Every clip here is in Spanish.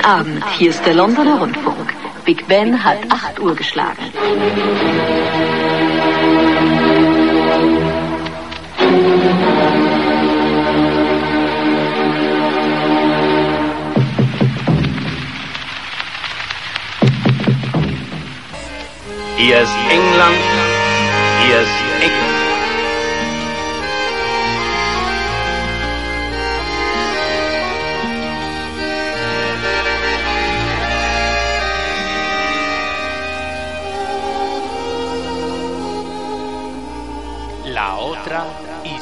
Guten Abend, hier ist der Londoner Rundfunk. Big Ben hat 8 Uhr geschlagen. Hier ist England,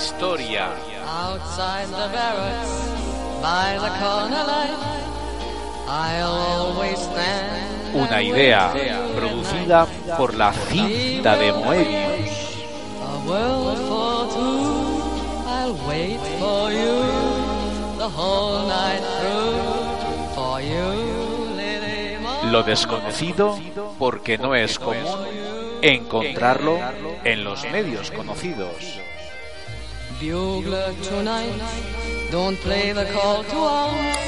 historia. Outside the barracks, by the corner light, I'll always stand. Una idea producida por la cinta de Moebius. A world for two, I'll wait for you the whole night through. For you, Lo desconocido porque no es común encontrarlo en los medios conocidos. Bugler tonight, don't play the call to arms.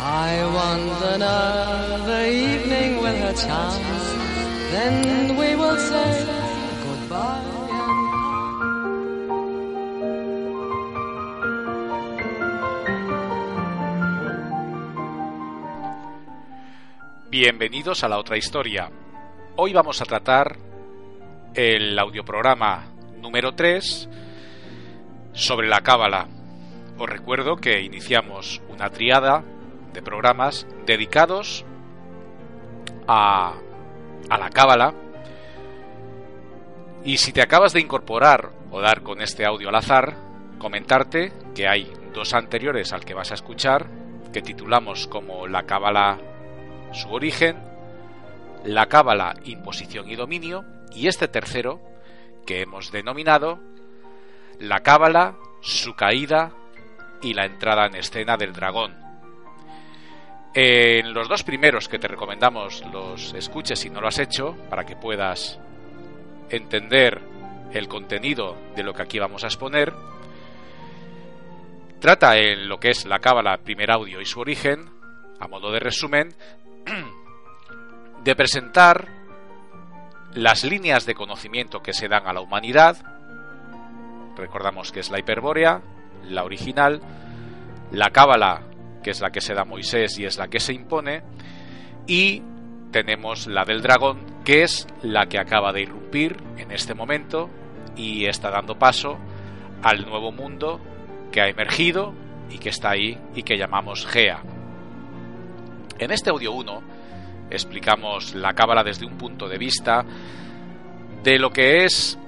I want another evening with her charms. Then we will say goodbye. Bienvenidos a la otra historia. Hoy vamos a tratar el audioprograma número 3 sobre la cábala. Os recuerdo que iniciamos una triada de programas dedicados a, la cábala. Y si te acabas de incorporar o dar con este audio al azar, comentarte que hay dos anteriores al que vas a escuchar que titulamos como La cábala su origen, la cábala, imposición y dominio, y este tercero, que hemos denominado la cábala, su caída y la entrada en escena del dragón. En los dos primeros que te recomendamos los escuches si no lo has hecho, para que puedas entender el contenido de lo que aquí vamos a exponer, trata en lo que es la cábala, primer audio y su origen, a modo de resumen, de presentar las líneas de conocimiento que se dan a la humanidad. Recordamos que es la hiperbórea, la original, la cábala, que es la que se da Moisés y es la que se impone, y tenemos la del dragón, que es la que acaba de irrumpir en este momento y está dando paso al nuevo mundo que ha emergido y que está ahí y que llamamos Gea. En este audio 1 explicamos la cábala desde un punto de vista de lo que es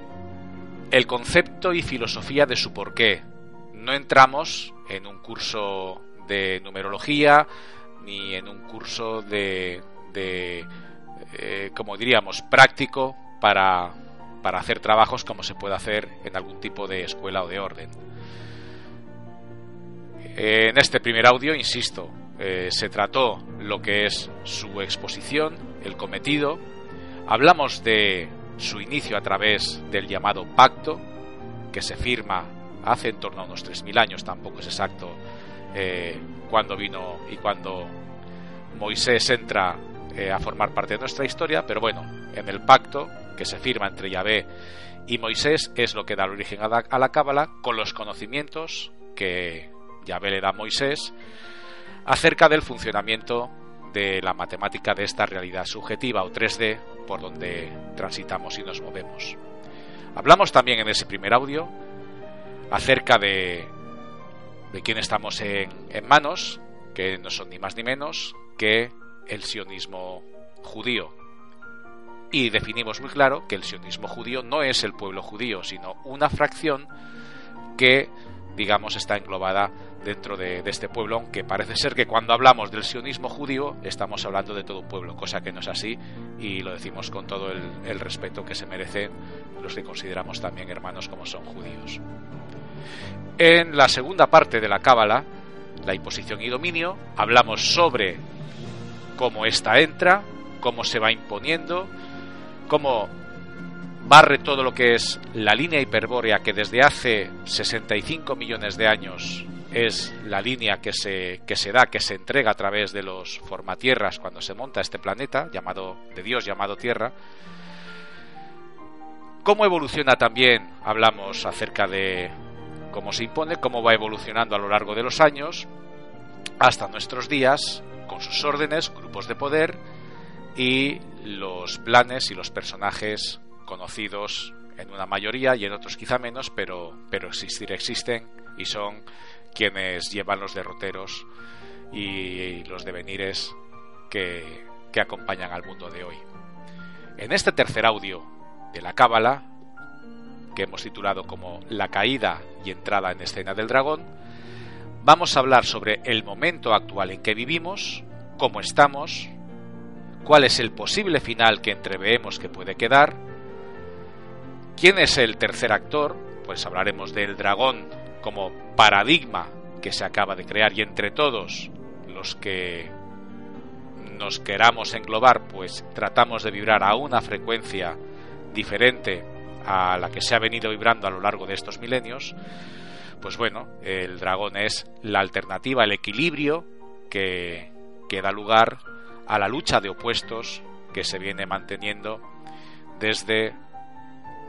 el concepto y filosofía de su porqué. No entramos en un curso de numerología ni en un curso de, de eh, como diríamos, práctico para, para hacer trabajos como se puede hacer en algún tipo de escuela o de orden. En este primer audio, insisto, eh, se trató lo que es su exposición, el cometido, hablamos de su inicio a través del llamado pacto, que se firma hace en torno a unos 3.000 años, tampoco es exacto eh, cuándo vino y cuándo Moisés entra eh, a formar parte de nuestra historia, pero bueno, en el pacto que se firma entre Yahvé y Moisés es lo que da origen a la, a la Cábala con los conocimientos que Yahvé le da a Moisés acerca del funcionamiento de la matemática de esta realidad subjetiva o 3D por donde transitamos y nos movemos. Hablamos también en ese primer audio acerca de, de quién estamos en, en manos, que no son ni más ni menos que el sionismo judío. Y definimos muy claro que el sionismo judío no es el pueblo judío, sino una fracción que, digamos, está englobada dentro de, este pueblo, aunque parece ser que cuando hablamos del sionismo judío estamos hablando de todo un pueblo, cosa que no es así y lo decimos con todo el, el respeto que se merecen los que consideramos también hermanos como son judíos. En la segunda parte de la Cábala, la imposición y dominio, hablamos sobre cómo ésta entra, cómo se va imponiendo, cómo barre todo lo que es la línea hiperbórea que desde hace 65 millones de años es la línea que se, que se da, que se entrega a través de los formatierras cuando se monta este planeta, llamado de Dios, llamado Tierra. ¿Cómo evoluciona también? Hablamos acerca de cómo se impone, cómo va evolucionando a lo largo de los años, hasta nuestros días, con sus órdenes, grupos de poder y los planes y los personajes conocidos en una mayoría y en otros quizá menos, pero, pero existir existen y son quienes llevan los derroteros y los devenires que, que acompañan al mundo de hoy. En este tercer audio de la Cábala, que hemos titulado como La caída y entrada en escena del dragón, vamos a hablar sobre el momento actual en que vivimos, cómo estamos, cuál es el posible final que entreveemos que puede quedar, quién es el tercer actor, pues hablaremos del dragón como paradigma que se acaba de crear y entre todos los que nos queramos englobar, pues tratamos de vibrar a una frecuencia diferente a la que se ha venido vibrando a lo largo de estos milenios, pues bueno, el dragón es la alternativa, el equilibrio que, que da lugar a la lucha de opuestos que se viene manteniendo desde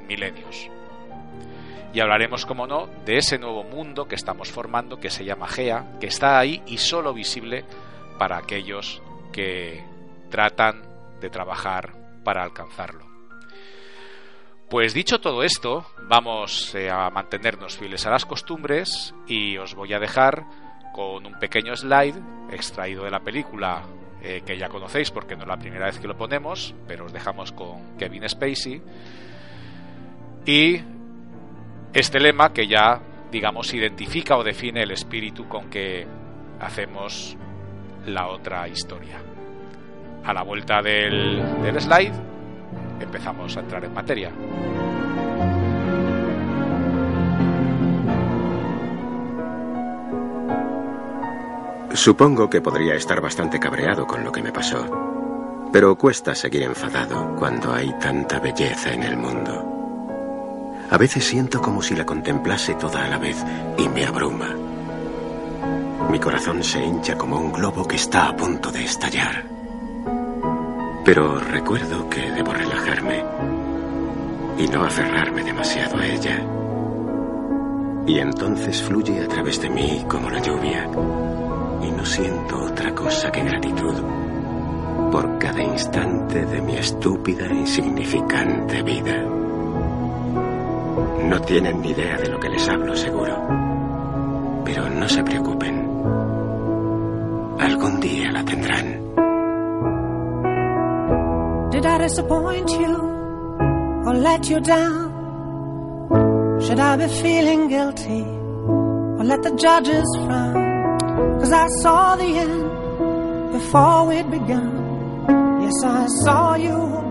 milenios y hablaremos, como no, de ese nuevo mundo que estamos formando que se llama Gea, que está ahí y solo visible para aquellos que tratan de trabajar para alcanzarlo. Pues dicho todo esto, vamos eh, a mantenernos fieles a las costumbres y os voy a dejar con un pequeño slide extraído de la película eh, que ya conocéis porque no es la primera vez que lo ponemos, pero os dejamos con Kevin Spacey. Y este lema que ya, digamos, identifica o define el espíritu con que hacemos la otra historia. A la vuelta del, del slide empezamos a entrar en materia. Supongo que podría estar bastante cabreado con lo que me pasó, pero cuesta seguir enfadado cuando hay tanta belleza en el mundo. A veces siento como si la contemplase toda a la vez y me abruma. Mi corazón se hincha como un globo que está a punto de estallar. Pero recuerdo que debo relajarme y no aferrarme demasiado a ella. Y entonces fluye a través de mí como la lluvia. Y no siento otra cosa que gratitud por cada instante de mi estúpida e insignificante vida. No tienen ni idea de lo que les hablo, seguro. Pero no se preocupen. Algún día la tendrán. Did I disappoint you or let you down? Should I be feeling guilty or let the judges frown? Cause I saw the end before we'd begun. Yes, I saw you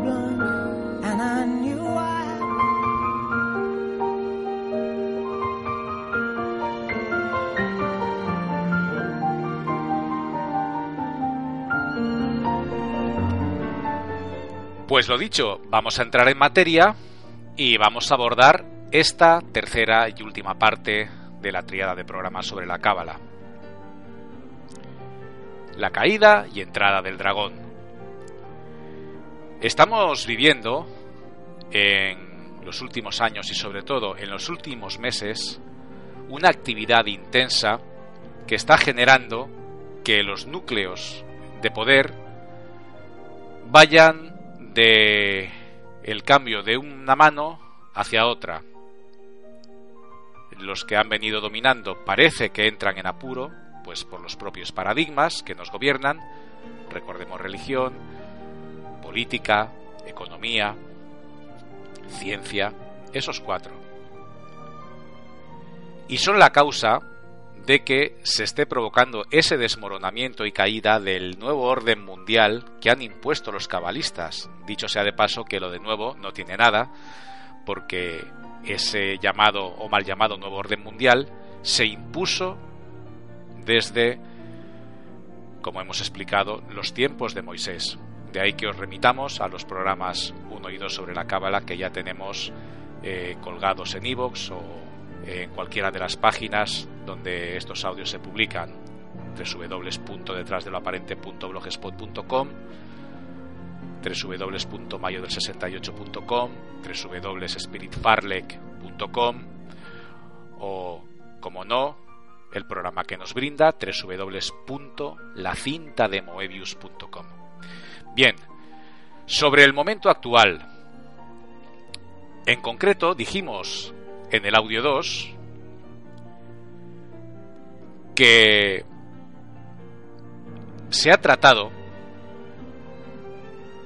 Pues lo dicho, vamos a entrar en materia y vamos a abordar esta tercera y última parte de la triada de programas sobre la cábala. La caída y entrada del dragón. Estamos viviendo en los últimos años y sobre todo en los últimos meses una actividad intensa que está generando que los núcleos de poder vayan de el cambio de una mano hacia otra. Los que han venido dominando parece que entran en apuro, pues por los propios paradigmas que nos gobiernan, recordemos religión, política, economía, ciencia, esos cuatro. Y son la causa de que se esté provocando ese desmoronamiento y caída del nuevo orden mundial que han impuesto los cabalistas. Dicho sea de paso que lo de nuevo no tiene nada, porque ese llamado o mal llamado nuevo orden mundial se impuso desde, como hemos explicado, los tiempos de Moisés. De ahí que os remitamos a los programas 1 y 2 sobre la Cábala que ya tenemos eh, colgados en iVoox o en cualquiera de las páginas donde estos audios se publican www.detrasdeloaparente.blogspot.com www.mayodel68.com www.spiritfarlek.com o, como no, el programa que nos brinda www.lacintademoebius.com. Bien, sobre el momento actual. En concreto, dijimos en el audio 2 que se ha tratado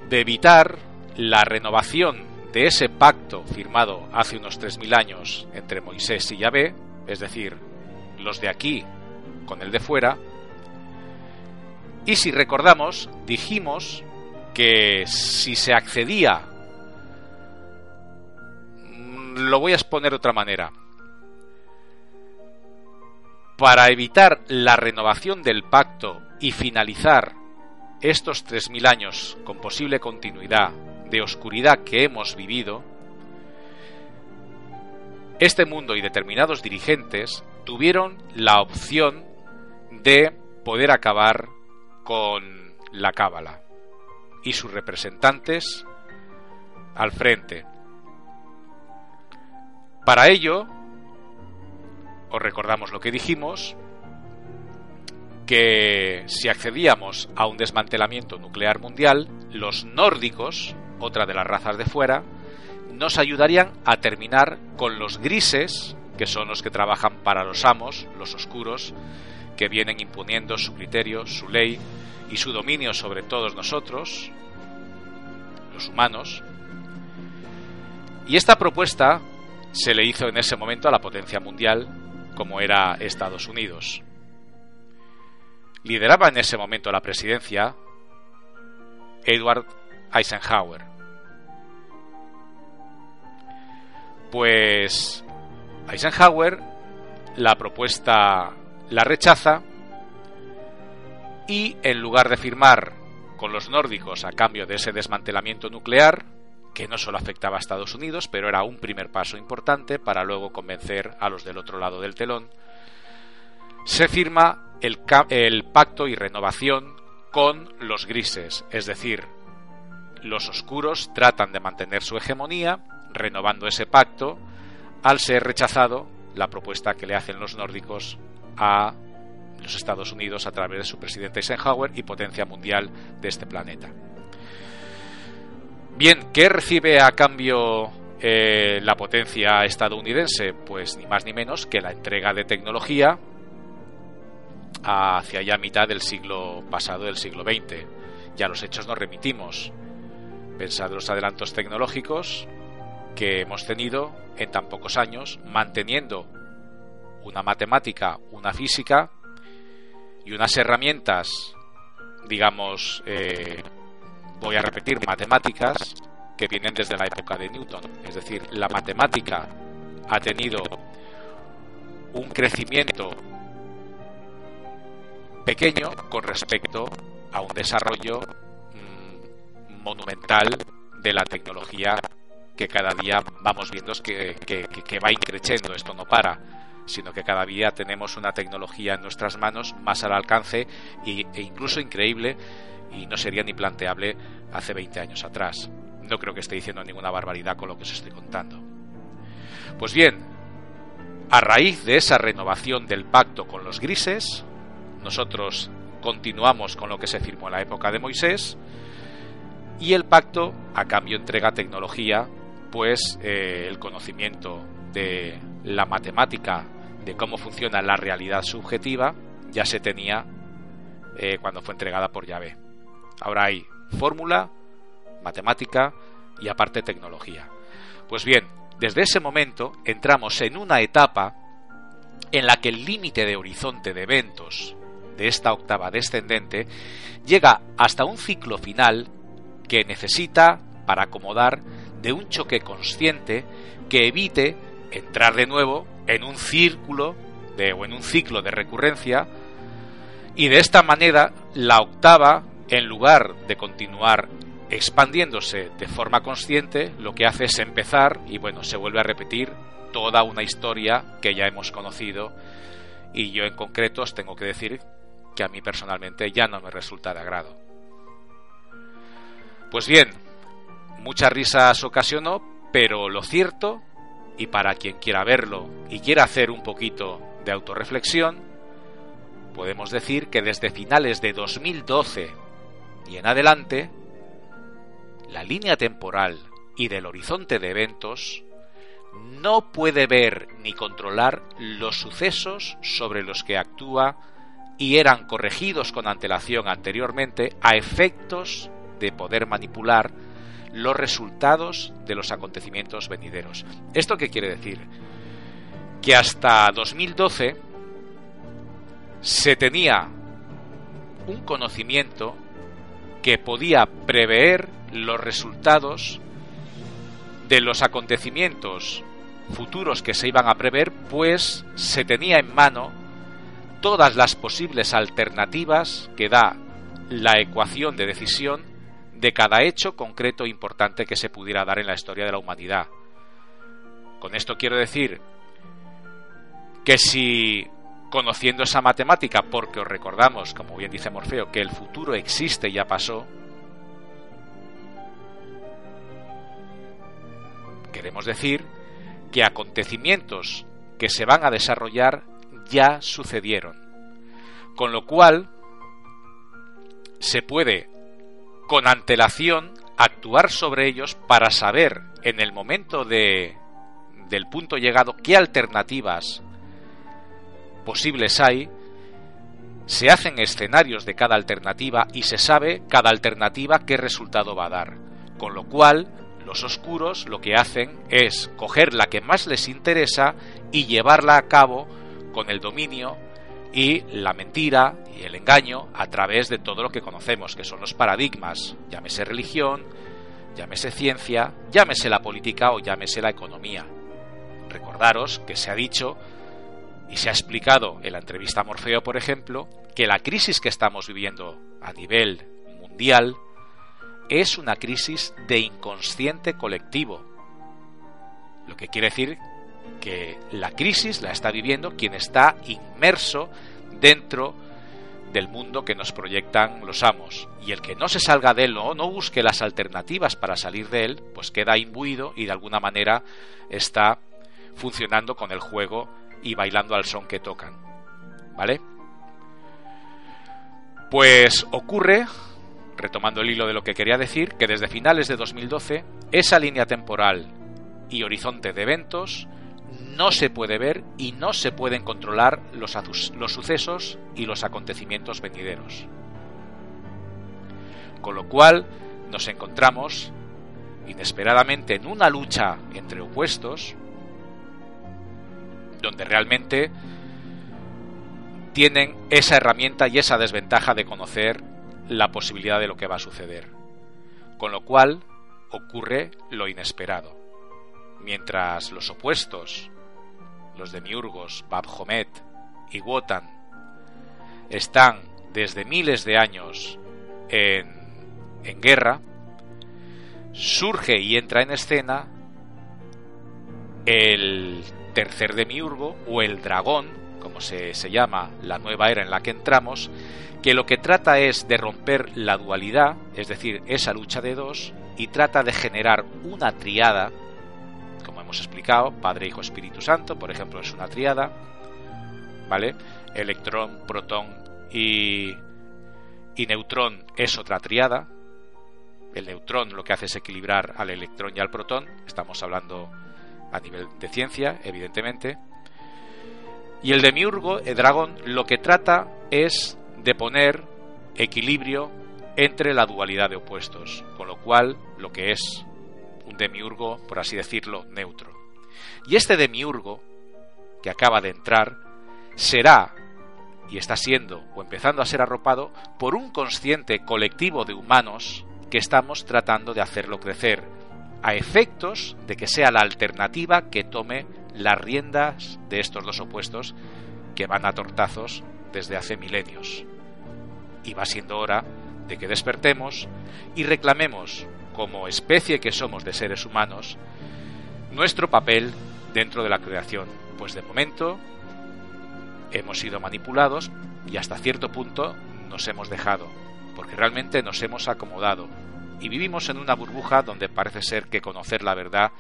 de evitar la renovación de ese pacto firmado hace unos 3.000 años entre Moisés y Yahvé, es decir, los de aquí con el de fuera, y si recordamos, dijimos que si se accedía, lo voy a exponer de otra manera, para evitar la renovación del pacto y finalizar estos 3.000 años con posible continuidad de oscuridad que hemos vivido, este mundo y determinados dirigentes tuvieron la opción de poder acabar con la cábala y sus representantes al frente. Para ello, os recordamos lo que dijimos, que si accedíamos a un desmantelamiento nuclear mundial, los nórdicos, otra de las razas de fuera, nos ayudarían a terminar con los grises, que son los que trabajan para los amos, los oscuros, que vienen imponiendo su criterio, su ley y su dominio sobre todos nosotros, los humanos. Y esta propuesta se le hizo en ese momento a la potencia mundial como era Estados Unidos. Lideraba en ese momento la presidencia Edward Eisenhower. Pues Eisenhower la propuesta la rechaza y en lugar de firmar con los nórdicos a cambio de ese desmantelamiento nuclear, que no solo afectaba a Estados Unidos, pero era un primer paso importante para luego convencer a los del otro lado del telón, se firma el, pacto y renovación con los grises, es decir, los oscuros tratan de mantener su hegemonía, renovando ese pacto, al ser rechazado la propuesta que le hacen los nórdicos a los Estados Unidos a través de su presidente Eisenhower y potencia mundial de este planeta. Bien, ¿qué recibe a cambio eh, la potencia estadounidense? Pues ni más ni menos que la entrega de tecnología hacia ya mitad del siglo pasado, del siglo XX. Ya los hechos nos remitimos. Pensad los adelantos tecnológicos que hemos tenido en tan pocos años, manteniendo una matemática, una física y unas herramientas, digamos, eh, voy a repetir, matemáticas que vienen desde la época de Newton. Es decir, la matemática ha tenido un crecimiento pequeño con respecto a un desarrollo mm, monumental de la tecnología que cada día vamos viendo que, va increciendo, esto no para, sino que cada día tenemos una tecnología en nuestras manos más al alcance e incluso increíble y no sería ni planteable hace 20 años atrás. No creo que esté diciendo ninguna barbaridad con lo que os estoy contando. Pues bien, a raíz de esa renovación del pacto con los grises, nosotros continuamos con lo que se firmó en la época de Moisés y el pacto a cambio entrega tecnología, pues eh, el conocimiento de la matemática, de cómo funciona la realidad subjetiva, ya se tenía eh, cuando fue entregada por Yahvé. Ahora hay fórmula, matemática y aparte tecnología. Pues bien, desde ese momento entramos en una etapa en la que el límite de horizonte de eventos de esta octava descendente llega hasta un ciclo final que necesita, para acomodar, de un choque consciente que evite entrar de nuevo en un círculo de, o en un ciclo de recurrencia y de esta manera la octava en lugar de continuar expandiéndose de forma consciente, lo que hace es empezar y bueno, se vuelve a repetir toda una historia que ya hemos conocido y yo en concreto os tengo que decir que a mí personalmente ya no me resulta de agrado. Pues bien, muchas risas ocasionó, pero lo cierto, y para quien quiera verlo y quiera hacer un poquito de autorreflexión, podemos decir que desde finales de 2012 y en adelante, la línea temporal y del horizonte de eventos no puede ver ni controlar los sucesos sobre los que actúa y eran corregidos con antelación anteriormente a efectos de poder manipular los resultados de los acontecimientos venideros. ¿Esto qué quiere decir? Que hasta 2012 se tenía un conocimiento que podía prever los resultados de los acontecimientos futuros que se iban a prever, pues se tenía en mano todas las posibles alternativas que da la ecuación de decisión de cada hecho concreto e importante que se pudiera dar en la historia de la humanidad. Con esto quiero decir que si conociendo esa matemática, porque os recordamos, como bien dice Morfeo, que el futuro existe y ya pasó, queremos decir que acontecimientos que se van a desarrollar ya sucedieron. Con lo cual, se puede, con antelación, actuar sobre ellos para saber en el momento de, del punto llegado qué alternativas posibles hay, se hacen escenarios de cada alternativa y se sabe cada alternativa qué resultado va a dar. Con lo cual, los oscuros lo que hacen es coger la que más les interesa y llevarla a cabo con el dominio y la mentira y el engaño a través de todo lo que conocemos, que son los paradigmas, llámese religión, llámese ciencia, llámese la política o llámese la economía. Recordaros que se ha dicho y se ha explicado en la entrevista Morfeo, por ejemplo, que la crisis que estamos viviendo a nivel mundial es una crisis de inconsciente colectivo. Lo que quiere decir que la crisis la está viviendo quien está inmerso dentro del mundo que nos proyectan los amos. Y el que no se salga de él o no busque las alternativas para salir de él, pues queda imbuido y de alguna manera está funcionando con el juego y bailando al son que tocan. ¿Vale? Pues ocurre retomando el hilo de lo que quería decir, que desde finales de 2012 esa línea temporal y horizonte de eventos no se puede ver y no se pueden controlar los, los sucesos y los acontecimientos venideros. Con lo cual nos encontramos inesperadamente en una lucha entre opuestos donde realmente tienen esa herramienta y esa desventaja de conocer la posibilidad de lo que va a suceder. Con lo cual ocurre lo inesperado. Mientras los opuestos, los demiurgos, Babhomet y Wotan, están desde miles de años en, en guerra, surge y entra en escena el tercer demiurgo o el dragón, como se, se llama la nueva era en la que entramos, que lo que trata es de romper la dualidad, es decir, esa lucha de dos, y trata de generar una triada, como hemos explicado, Padre, Hijo, Espíritu Santo, por ejemplo, es una triada, ¿vale? Electrón, protón y, y neutrón es otra triada. El neutrón lo que hace es equilibrar al electrón y al protón, estamos hablando a nivel de ciencia, evidentemente. Y el demiurgo, el dragón, lo que trata es de poner equilibrio entre la dualidad de opuestos, con lo cual lo que es un demiurgo, por así decirlo, neutro. Y este demiurgo, que acaba de entrar, será y está siendo o empezando a ser arropado por un consciente colectivo de humanos que estamos tratando de hacerlo crecer, a efectos de que sea la alternativa que tome las riendas de estos dos opuestos que van a tortazos desde hace milenios. Y va siendo hora de que despertemos y reclamemos, como especie que somos de seres humanos, nuestro papel dentro de la creación? Pues de momento hemos sido manipulados y hasta cierto punto nos hemos dejado, porque realmente nos hemos acomodado y vivimos en una burbuja donde parece ser que conocer la verdad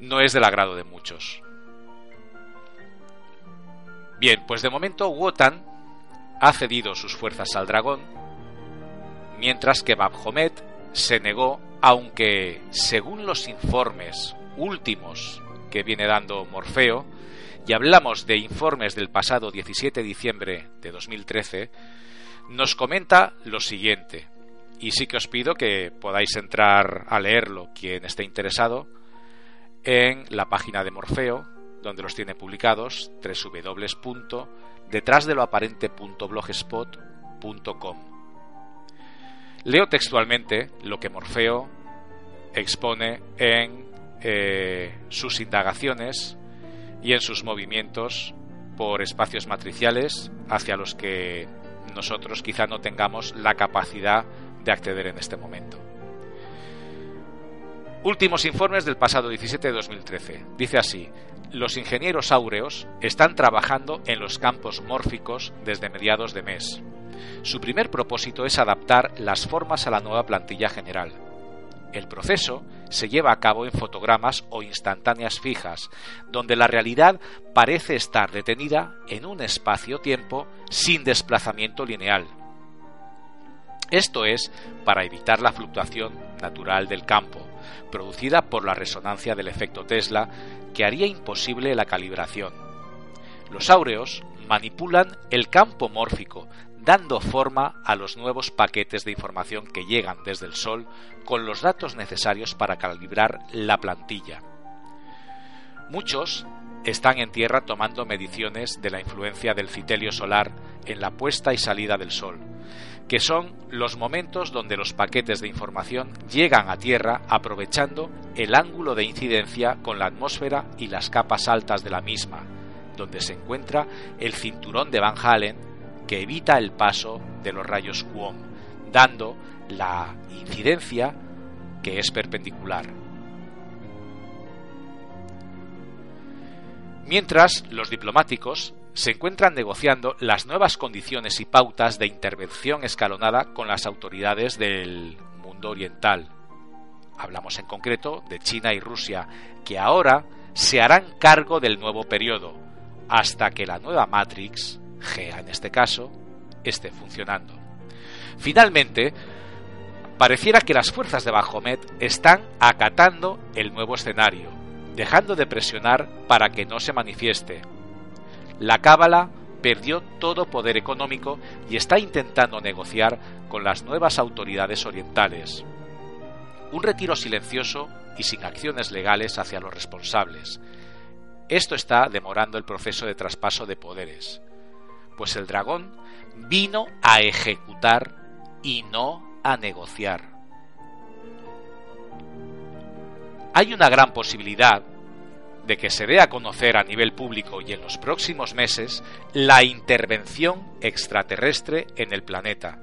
no es del agrado de muchos. Bien, pues de momento Wotan ha cedido sus fuerzas al dragón, mientras que Babhomet se negó, aunque según los informes últimos que viene dando Morfeo, y hablamos de informes del pasado 17 de diciembre de 2013, nos comenta lo siguiente, y sí que os pido que podáis entrar a leerlo quien esté interesado en la página de Morfeo, donde los tiene publicados, www.detrásdeloaparente.blogspot.com. Leo textualmente lo que Morfeo expone en eh, sus indagaciones y en sus movimientos por espacios matriciales hacia los que nosotros quizá no tengamos la capacidad de acceder en este momento. Últimos informes del pasado 17 de 2013. Dice así, los ingenieros áureos están trabajando en los campos mórficos desde mediados de mes. Su primer propósito es adaptar las formas a la nueva plantilla general. El proceso se lleva a cabo en fotogramas o instantáneas fijas, donde la realidad parece estar detenida en un espacio-tiempo sin desplazamiento lineal. Esto es para evitar la fluctuación natural del campo, producida por la resonancia del efecto Tesla, que haría imposible la calibración. Los áureos manipulan el campo mórfico, dando forma a los nuevos paquetes de información que llegan desde el Sol con los datos necesarios para calibrar la plantilla. Muchos están en tierra tomando mediciones de la influencia del citelio solar en la puesta y salida del Sol, que son los momentos donde los paquetes de información llegan a Tierra aprovechando el ángulo de incidencia con la atmósfera y las capas altas de la misma, donde se encuentra el cinturón de Van Halen que evita el paso de los rayos QOM, dando la incidencia que es perpendicular. Mientras, los diplomáticos se encuentran negociando las nuevas condiciones y pautas de intervención escalonada con las autoridades del mundo oriental. Hablamos en concreto de China y Rusia, que ahora se harán cargo del nuevo periodo, hasta que la nueva Matrix, GEA en este caso, esté funcionando. Finalmente, pareciera que las fuerzas de Bajomet están acatando el nuevo escenario, dejando de presionar para que no se manifieste, la Cábala perdió todo poder económico y está intentando negociar con las nuevas autoridades orientales. Un retiro silencioso y sin acciones legales hacia los responsables. Esto está demorando el proceso de traspaso de poderes, pues el dragón vino a ejecutar y no a negociar. Hay una gran posibilidad de que se dé a conocer a nivel público y en los próximos meses la intervención extraterrestre en el planeta.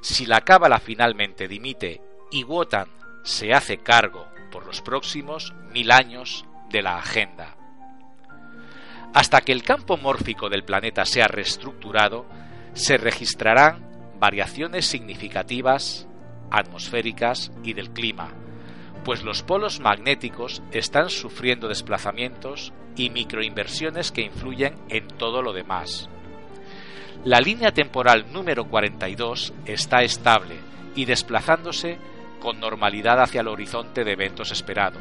Si la Cábala finalmente dimite y Wotan se hace cargo por los próximos mil años de la agenda. Hasta que el campo mórfico del planeta sea reestructurado, se registrarán variaciones significativas atmosféricas y del clima, pues los polos magnéticos están sufriendo desplazamientos y microinversiones que influyen en todo lo demás. La línea temporal número 42 está estable y desplazándose con normalidad hacia el horizonte de eventos esperado.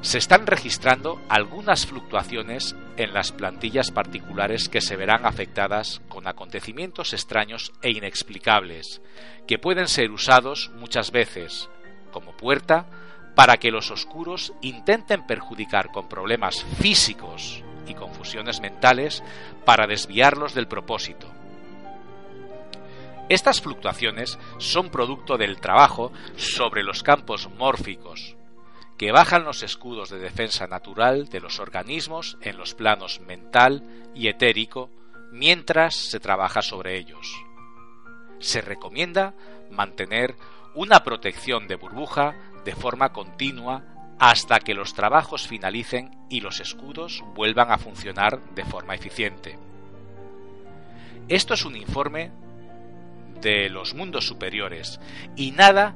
Se están registrando algunas fluctuaciones en las plantillas particulares que se verán afectadas con acontecimientos extraños e inexplicables, que pueden ser usados muchas veces, como puerta para que los oscuros intenten perjudicar con problemas físicos y confusiones mentales para desviarlos del propósito. Estas fluctuaciones son producto del trabajo sobre los campos mórficos, que bajan los escudos de defensa natural de los organismos en los planos mental y etérico mientras se trabaja sobre ellos. Se recomienda mantener una protección de burbuja de forma continua hasta que los trabajos finalicen y los escudos vuelvan a funcionar de forma eficiente. Esto es un informe de los mundos superiores y nada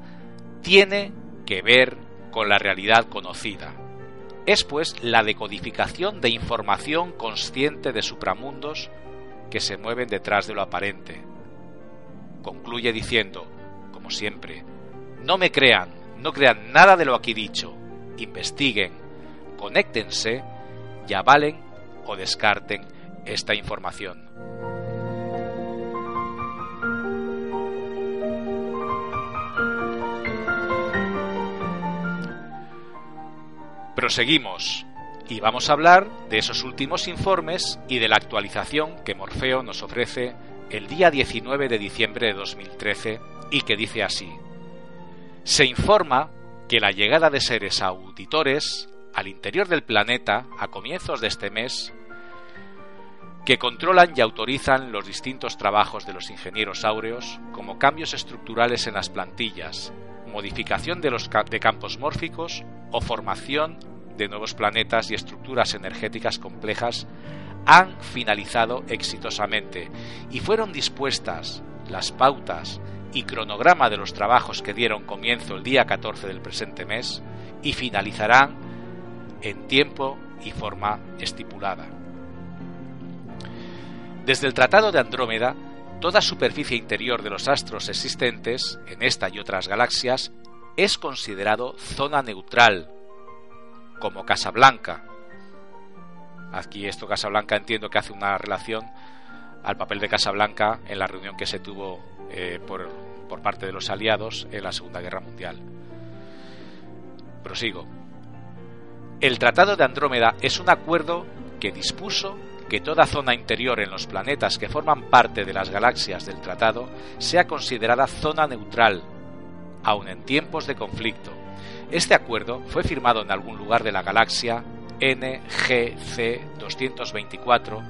tiene que ver con la realidad conocida. Es pues la decodificación de información consciente de supramundos que se mueven detrás de lo aparente. Concluye diciendo, siempre, no me crean, no crean nada de lo aquí dicho, investiguen, conéctense y avalen o descarten esta información. Proseguimos y vamos a hablar de esos últimos informes y de la actualización que Morfeo nos ofrece el día 19 de diciembre de 2013 y que dice así. Se informa que la llegada de seres auditores al interior del planeta a comienzos de este mes que controlan y autorizan los distintos trabajos de los ingenieros áureos, como cambios estructurales en las plantillas, modificación de los de campos mórficos o formación de nuevos planetas y estructuras energéticas complejas han finalizado exitosamente y fueron dispuestas las pautas y cronograma de los trabajos que dieron comienzo el día 14 del presente mes y finalizarán en tiempo y forma estipulada. Desde el Tratado de Andrómeda, toda superficie interior de los astros existentes en esta y otras galaxias es considerado zona neutral como Casablanca. Aquí esto Casablanca entiendo que hace una relación al papel de Casablanca en la reunión que se tuvo eh, por, por parte de los aliados en la Segunda Guerra Mundial. Prosigo. El Tratado de Andrómeda es un acuerdo que dispuso que toda zona interior en los planetas que forman parte de las galaxias del tratado sea considerada zona neutral, aun en tiempos de conflicto, este acuerdo fue firmado en algún lugar de la galaxia NGC 224,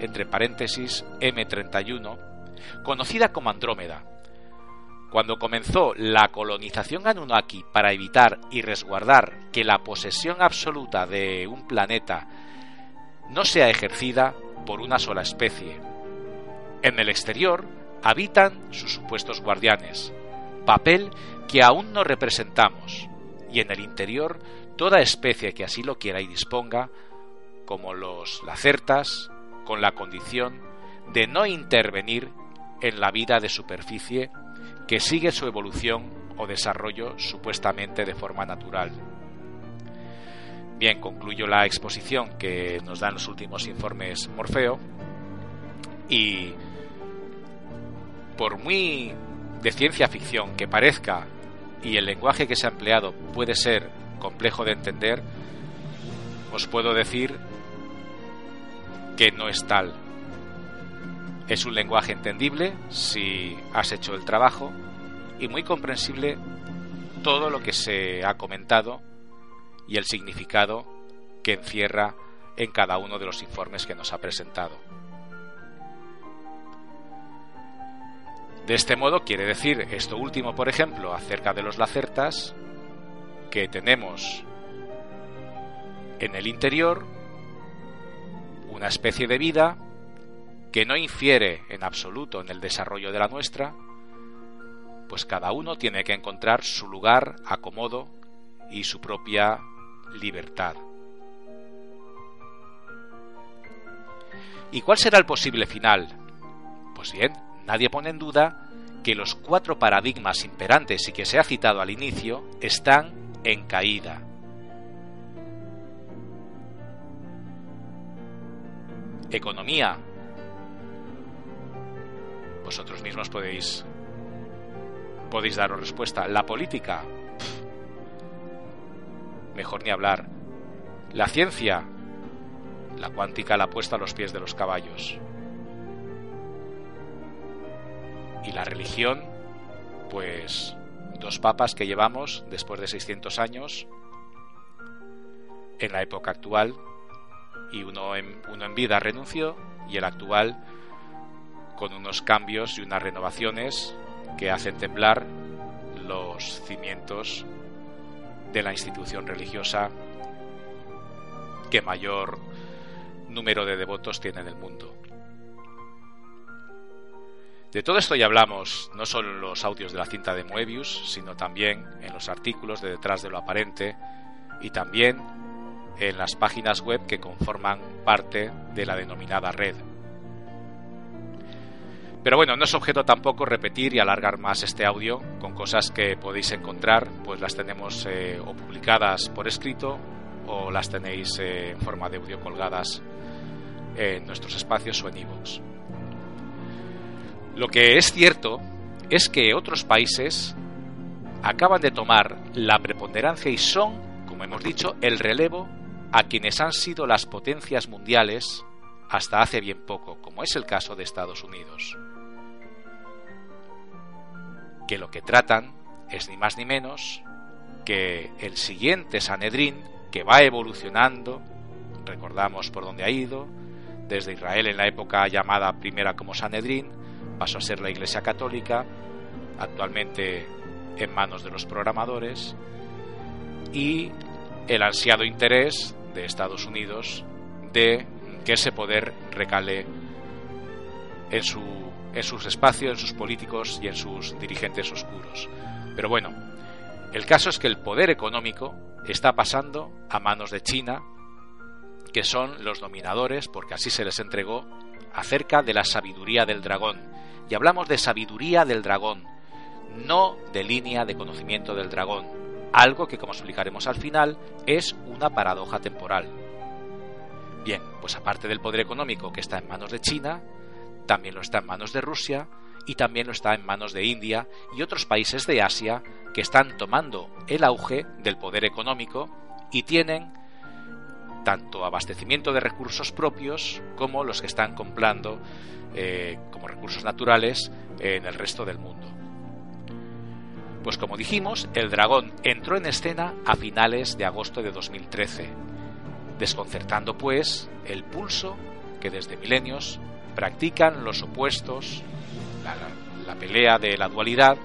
entre paréntesis M31, conocida como Andrómeda. Cuando comenzó la colonización Anunnaki para evitar y resguardar que la posesión absoluta de un planeta no sea ejercida por una sola especie. En el exterior habitan sus supuestos guardianes, papel que aún no representamos, y en el interior toda especie que así lo quiera y disponga, como los lacertas, con la condición de no intervenir en la vida de superficie que sigue su evolución o desarrollo supuestamente de forma natural. Bien, concluyo la exposición que nos dan los últimos informes Morfeo y por muy de ciencia ficción que parezca y el lenguaje que se ha empleado puede ser complejo de entender, os puedo decir que no es tal. Es un lenguaje entendible si has hecho el trabajo y muy comprensible todo lo que se ha comentado y el significado que encierra en cada uno de los informes que nos ha presentado. De este modo quiere decir esto último, por ejemplo, acerca de los lacertas, que tenemos en el interior una especie de vida que no infiere en absoluto en el desarrollo de la nuestra, pues cada uno tiene que encontrar su lugar, acomodo y su propia libertad. ¿Y cuál será el posible final? Pues bien, Nadie pone en duda que los cuatro paradigmas imperantes y que se ha citado al inicio están en caída. Economía. Vosotros mismos podéis podéis daros respuesta. La política. mejor ni hablar. La ciencia. La cuántica la ha puesto a los pies de los caballos. y la religión, pues dos papas que llevamos después de 600 años en la época actual y uno en, uno en vida renunció y el actual con unos cambios y unas renovaciones que hacen temblar los cimientos de la institución religiosa que mayor número de devotos tiene en el mundo. De todo esto ya hablamos no solo en los audios de la cinta de Moebius, sino también en los artículos de Detrás de lo Aparente y también en las páginas web que conforman parte de la denominada red. Pero bueno, no es objeto tampoco repetir y alargar más este audio con cosas que podéis encontrar, pues las tenemos eh, o publicadas por escrito o las tenéis eh, en forma de audio colgadas en nuestros espacios o en iVoox. Lo que es cierto es que otros países acaban de tomar la preponderancia y son, como hemos dicho, el relevo a quienes han sido las potencias mundiales hasta hace bien poco, como es el caso de Estados Unidos. Que lo que tratan es ni más ni menos que el siguiente Sanedrín que va evolucionando, recordamos por dónde ha ido, desde Israel en la época llamada primera como Sanedrín, pasó a ser la Iglesia Católica, actualmente en manos de los programadores, y el ansiado interés de Estados Unidos de que ese poder recale en, su, en sus espacios, en sus políticos y en sus dirigentes oscuros. Pero bueno, el caso es que el poder económico está pasando a manos de China, que son los dominadores, porque así se les entregó, acerca de la sabiduría del dragón. Y hablamos de sabiduría del dragón, no de línea de conocimiento del dragón, algo que, como explicaremos al final, es una paradoja temporal. Bien, pues aparte del poder económico que está en manos de China, también lo está en manos de Rusia y también lo está en manos de India y otros países de Asia que están tomando el auge del poder económico y tienen tanto abastecimiento de recursos propios como los que están comprando eh, como recursos naturales en el resto del mundo. Pues como dijimos, el dragón entró en escena a finales de agosto de 2013, desconcertando pues el pulso que desde milenios practican los opuestos, la, pelea de la dualidad,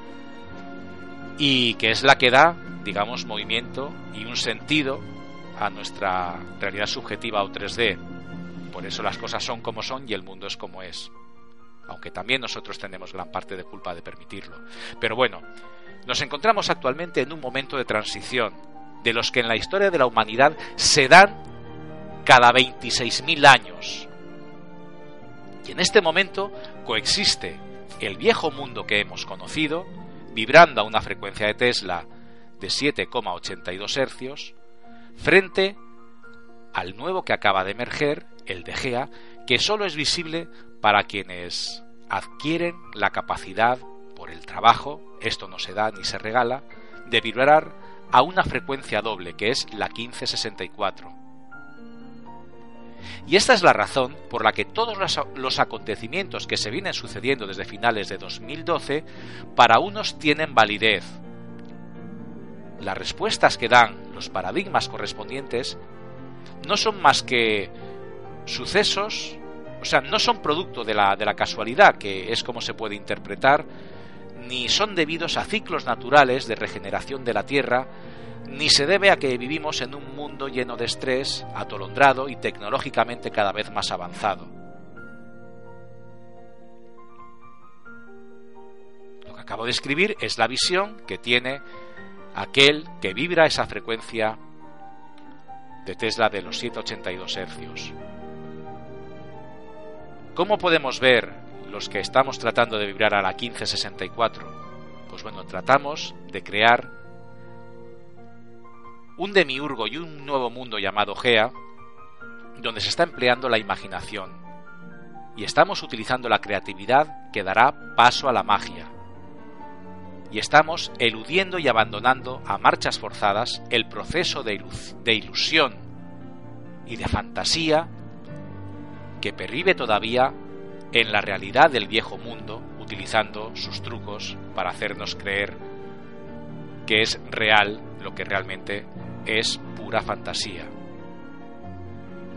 y que es la que da, digamos, movimiento y un sentido a nuestra realidad subjetiva o 3D. Por eso las cosas son como son y el mundo es como es. Aunque también nosotros tenemos gran parte de culpa de permitirlo. Pero bueno, nos encontramos actualmente en un momento de transición, de los que en la historia de la humanidad se dan cada 26.000 años. Y en este momento coexiste el viejo mundo que hemos conocido, vibrando a una frecuencia de Tesla de 7,82 hercios, frente al nuevo que acaba de emerger, el de Gea, que solo es visible para quienes adquieren la capacidad por el trabajo, esto no se da ni se regala, de vibrar a una frecuencia doble, que es la 1564. Y esta es la razón por la que todos los acontecimientos que se vienen sucediendo desde finales de 2012 para unos tienen validez, las respuestas que dan los paradigmas correspondientes no son más que sucesos, o sea, no son producto de la, de la casualidad, que es como se puede interpretar, ni son debidos a ciclos naturales de regeneración de la Tierra, ni se debe a que vivimos en un mundo lleno de estrés, atolondrado y tecnológicamente cada vez más avanzado. Lo que acabo de escribir es la visión que tiene aquel que vibra esa frecuencia de Tesla de los 782 hercios. ¿Cómo podemos ver los que estamos tratando de vibrar a la 1564? Pues bueno, tratamos de crear un demiurgo y un nuevo mundo llamado Gea, donde se está empleando la imaginación. Y estamos utilizando la creatividad que dará paso a la magia, y estamos eludiendo y abandonando a marchas forzadas el proceso de, ilusión y de fantasía que pervive todavía en la realidad del viejo mundo, utilizando sus trucos para hacernos creer que es real lo que realmente es pura fantasía.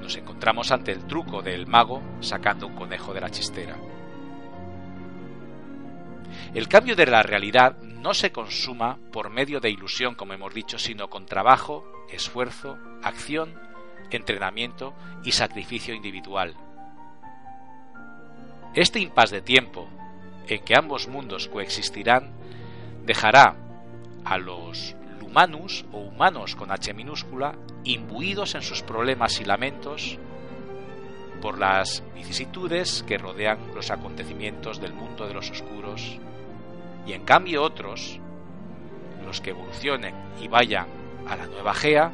Nos encontramos ante el truco del mago sacando un conejo de la chistera. El cambio de la realidad no se consuma por medio de ilusión, como hemos dicho, sino con trabajo, esfuerzo, acción, entrenamiento y sacrificio individual. Este impas de tiempo en que ambos mundos coexistirán dejará a los humanus o humanos con H minúscula imbuidos en sus problemas y lamentos por las vicisitudes que rodean los acontecimientos del mundo de los oscuros y en cambio otros, los que evolucionen y vayan a la nueva Gea,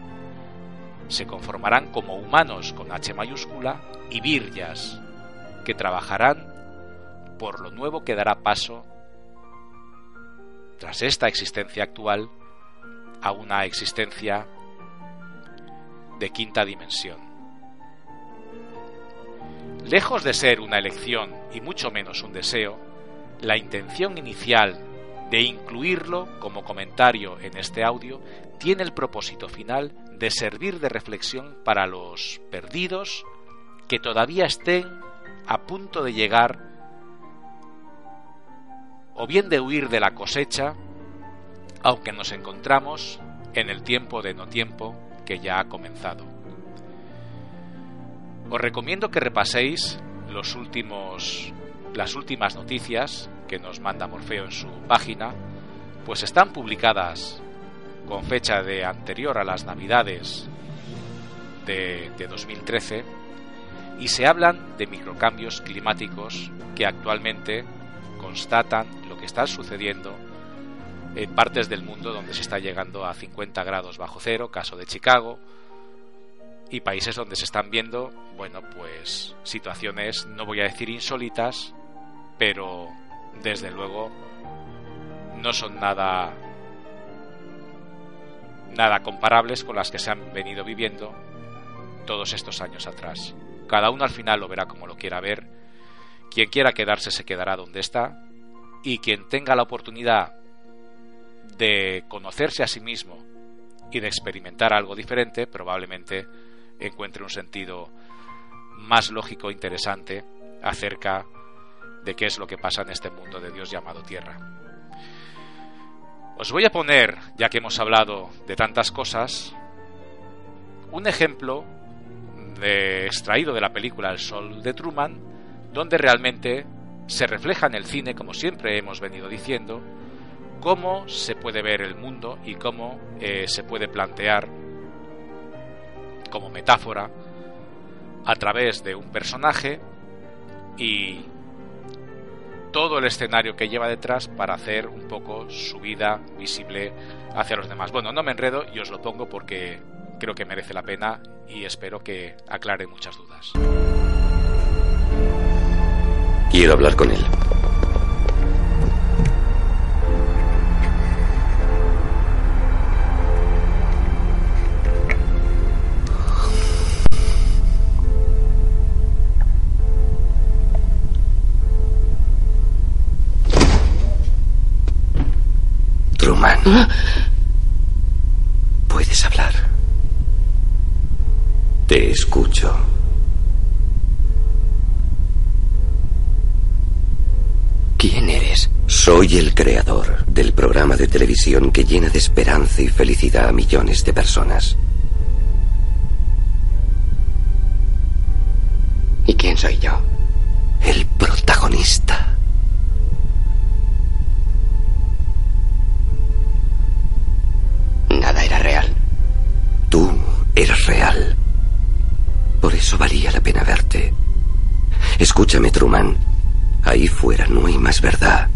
se conformarán como humanos con H mayúscula y virjas, que trabajarán por lo nuevo que dará paso, tras esta existencia actual, a una existencia de quinta dimensión. Lejos de ser una elección y mucho menos un deseo, la intención inicial de incluirlo como comentario en este audio tiene el propósito final de servir de reflexión para los perdidos que todavía estén a punto de llegar o bien de huir de la cosecha, aunque nos encontramos en el tiempo de no tiempo que ya ha comenzado. Os recomiendo que repaséis las últimas noticias que nos manda Morfeo en su página, pues están publicadas con fecha de anterior a las Navidades de, de 2013 y se hablan de microcambios climáticos que actualmente constatan lo que está sucediendo en partes del mundo donde se está llegando a 50 grados bajo cero, caso de Chicago, y países donde se están viendo, bueno, pues situaciones, no voy a decir insólitas, pero desde luego no son nada nada comparables con las que se han venido viviendo todos estos años atrás. Cada uno al final lo verá como lo quiera ver. Quien quiera quedarse se quedará donde está y quien tenga la oportunidad de conocerse a sí mismo y de experimentar algo diferente, probablemente encuentre un sentido más lógico e interesante acerca de qué es lo que pasa en este mundo de Dios llamado Tierra. Os voy a poner, ya que hemos hablado de tantas cosas, un ejemplo de, extraído de la película El Sol de Truman, donde realmente se refleja en el cine, como siempre hemos venido diciendo, cómo se puede ver el mundo y cómo eh, se puede plantear como metáfora a través de un personaje y todo el escenario que lleva detrás para hacer un poco su vida visible hacia los demás. Bueno, no me enredo y os lo pongo porque creo que merece la pena y espero que aclare muchas dudas. Quiero hablar con él. Puedes hablar. Te escucho. ¿Quién eres? Soy el creador del programa de televisión que llena de esperanza y felicidad a millones de personas. ¿Y quién soy yo? El protagonista. Real. Por eso valía la pena verte. Escúchame, Truman. Ahí fuera no hay más verdad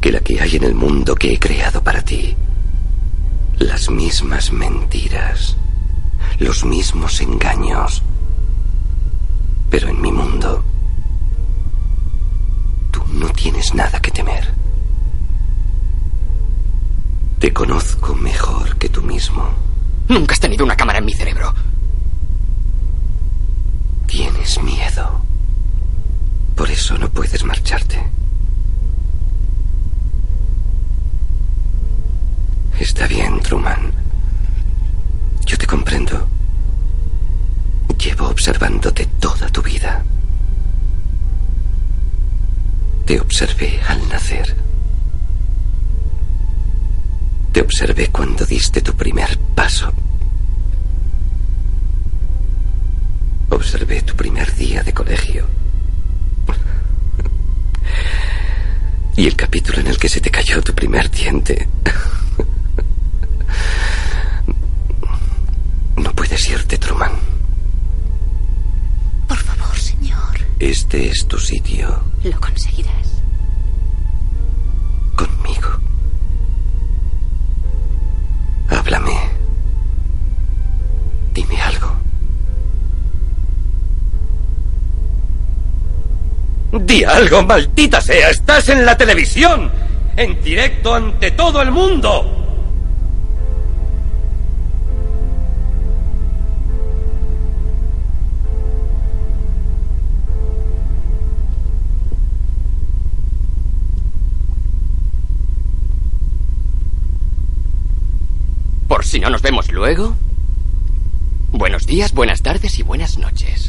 que la que hay en el mundo que he creado para ti. Las mismas mentiras, los mismos engaños. Pero en mi mundo, tú no tienes nada que temer. Te conozco mejor que tú mismo. Nunca has tenido una cámara en mi cerebro. Tienes miedo. Por eso no puedes marcharte. Está bien, Truman. Yo te comprendo. Llevo observándote toda tu vida. Te observé al nacer. Te observé cuando diste tu primer paso. Observé tu primer día de colegio. Y el capítulo en el que se te cayó tu primer diente. No puedes irte, Truman. Por favor, señor. Este es tu sitio. Lo conseguirás. Di algo, maldita sea. Estás en la televisión. En directo ante todo el mundo. Por si no nos vemos luego. Buenos días, buenas tardes y buenas noches.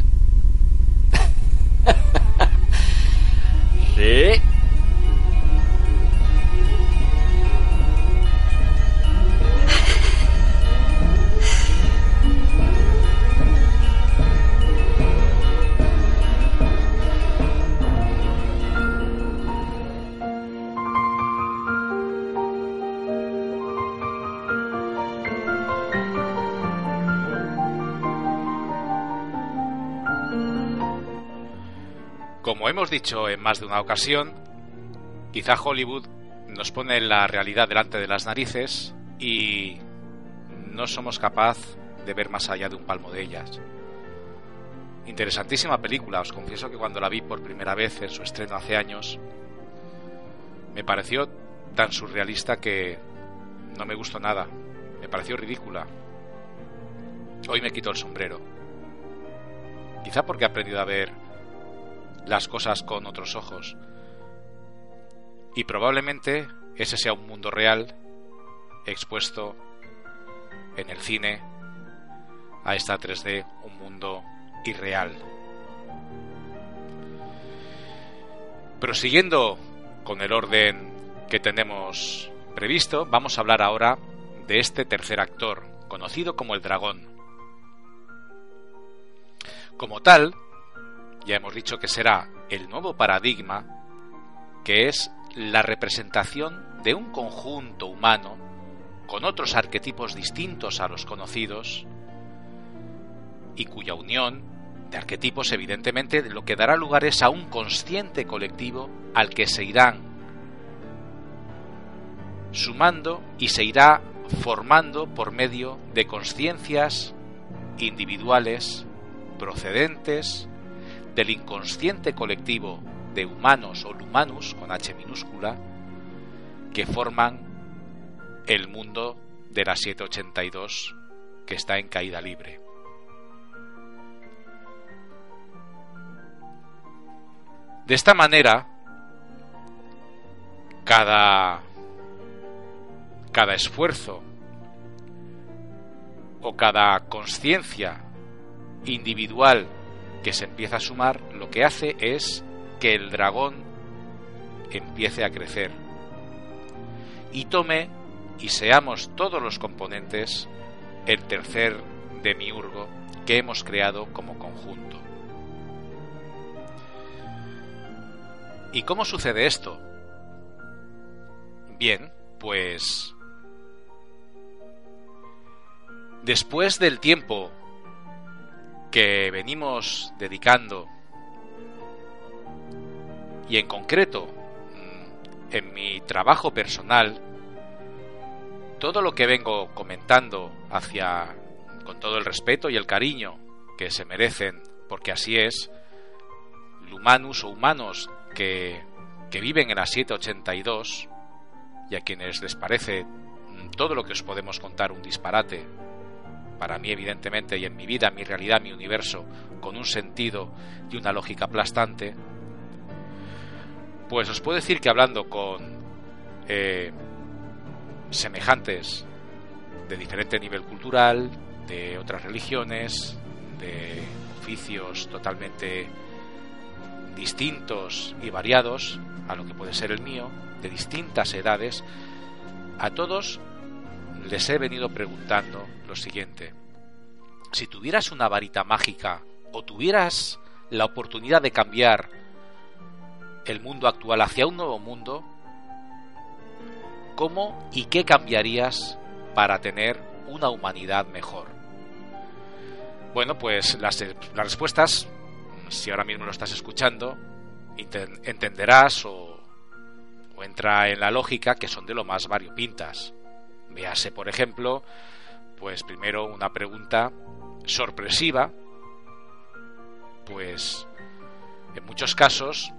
Dicho en más de una ocasión, quizá Hollywood nos pone la realidad delante de las narices y no somos capaz de ver más allá de un palmo de ellas. Interesantísima película, os confieso que cuando la vi por primera vez en su estreno hace años, me pareció tan surrealista que no me gustó nada, me pareció ridícula. Hoy me quito el sombrero. Quizá porque he aprendido a ver las cosas con otros ojos. Y probablemente ese sea un mundo real expuesto en el cine a esta 3D, un mundo irreal. Prosiguiendo con el orden que tenemos previsto, vamos a hablar ahora de este tercer actor, conocido como el dragón. Como tal, ya hemos dicho que será el nuevo paradigma, que es la representación de un conjunto humano con otros arquetipos distintos a los conocidos y cuya unión de arquetipos evidentemente lo que dará lugar es a un consciente colectivo al que se irán sumando y se irá formando por medio de conciencias individuales procedentes del inconsciente colectivo de humanos o humanus con H minúscula que forman el mundo de la 782 que está en caída libre. De esta manera, cada, cada esfuerzo o cada conciencia individual que se empieza a sumar, lo que hace es que el dragón empiece a crecer y tome y seamos todos los componentes el tercer demiurgo que hemos creado como conjunto. ¿Y cómo sucede esto? Bien, pues después del tiempo que venimos dedicando y en concreto mm, en mi trabajo personal todo lo que vengo comentando hacia con todo el respeto y el cariño que se merecen porque así es humanus o humanos que, que viven en la 782 y a quienes les parece mm, todo lo que os podemos contar un disparate para mí evidentemente, y en mi vida, mi realidad, mi universo, con un sentido y una lógica aplastante, pues os puedo decir que hablando con eh, semejantes de diferente nivel cultural, de otras religiones, de oficios totalmente distintos y variados, a lo que puede ser el mío, de distintas edades, a todos les he venido preguntando lo siguiente. Si tuvieras una varita mágica o tuvieras la oportunidad de cambiar el mundo actual hacia un nuevo mundo, ¿cómo y qué cambiarías para tener una humanidad mejor? Bueno, pues las, las respuestas, si ahora mismo lo estás escuchando, entenderás o, o entra en la lógica que son de lo más variopintas. Véase, por ejemplo, pues primero una pregunta sorpresiva, pues en muchos casos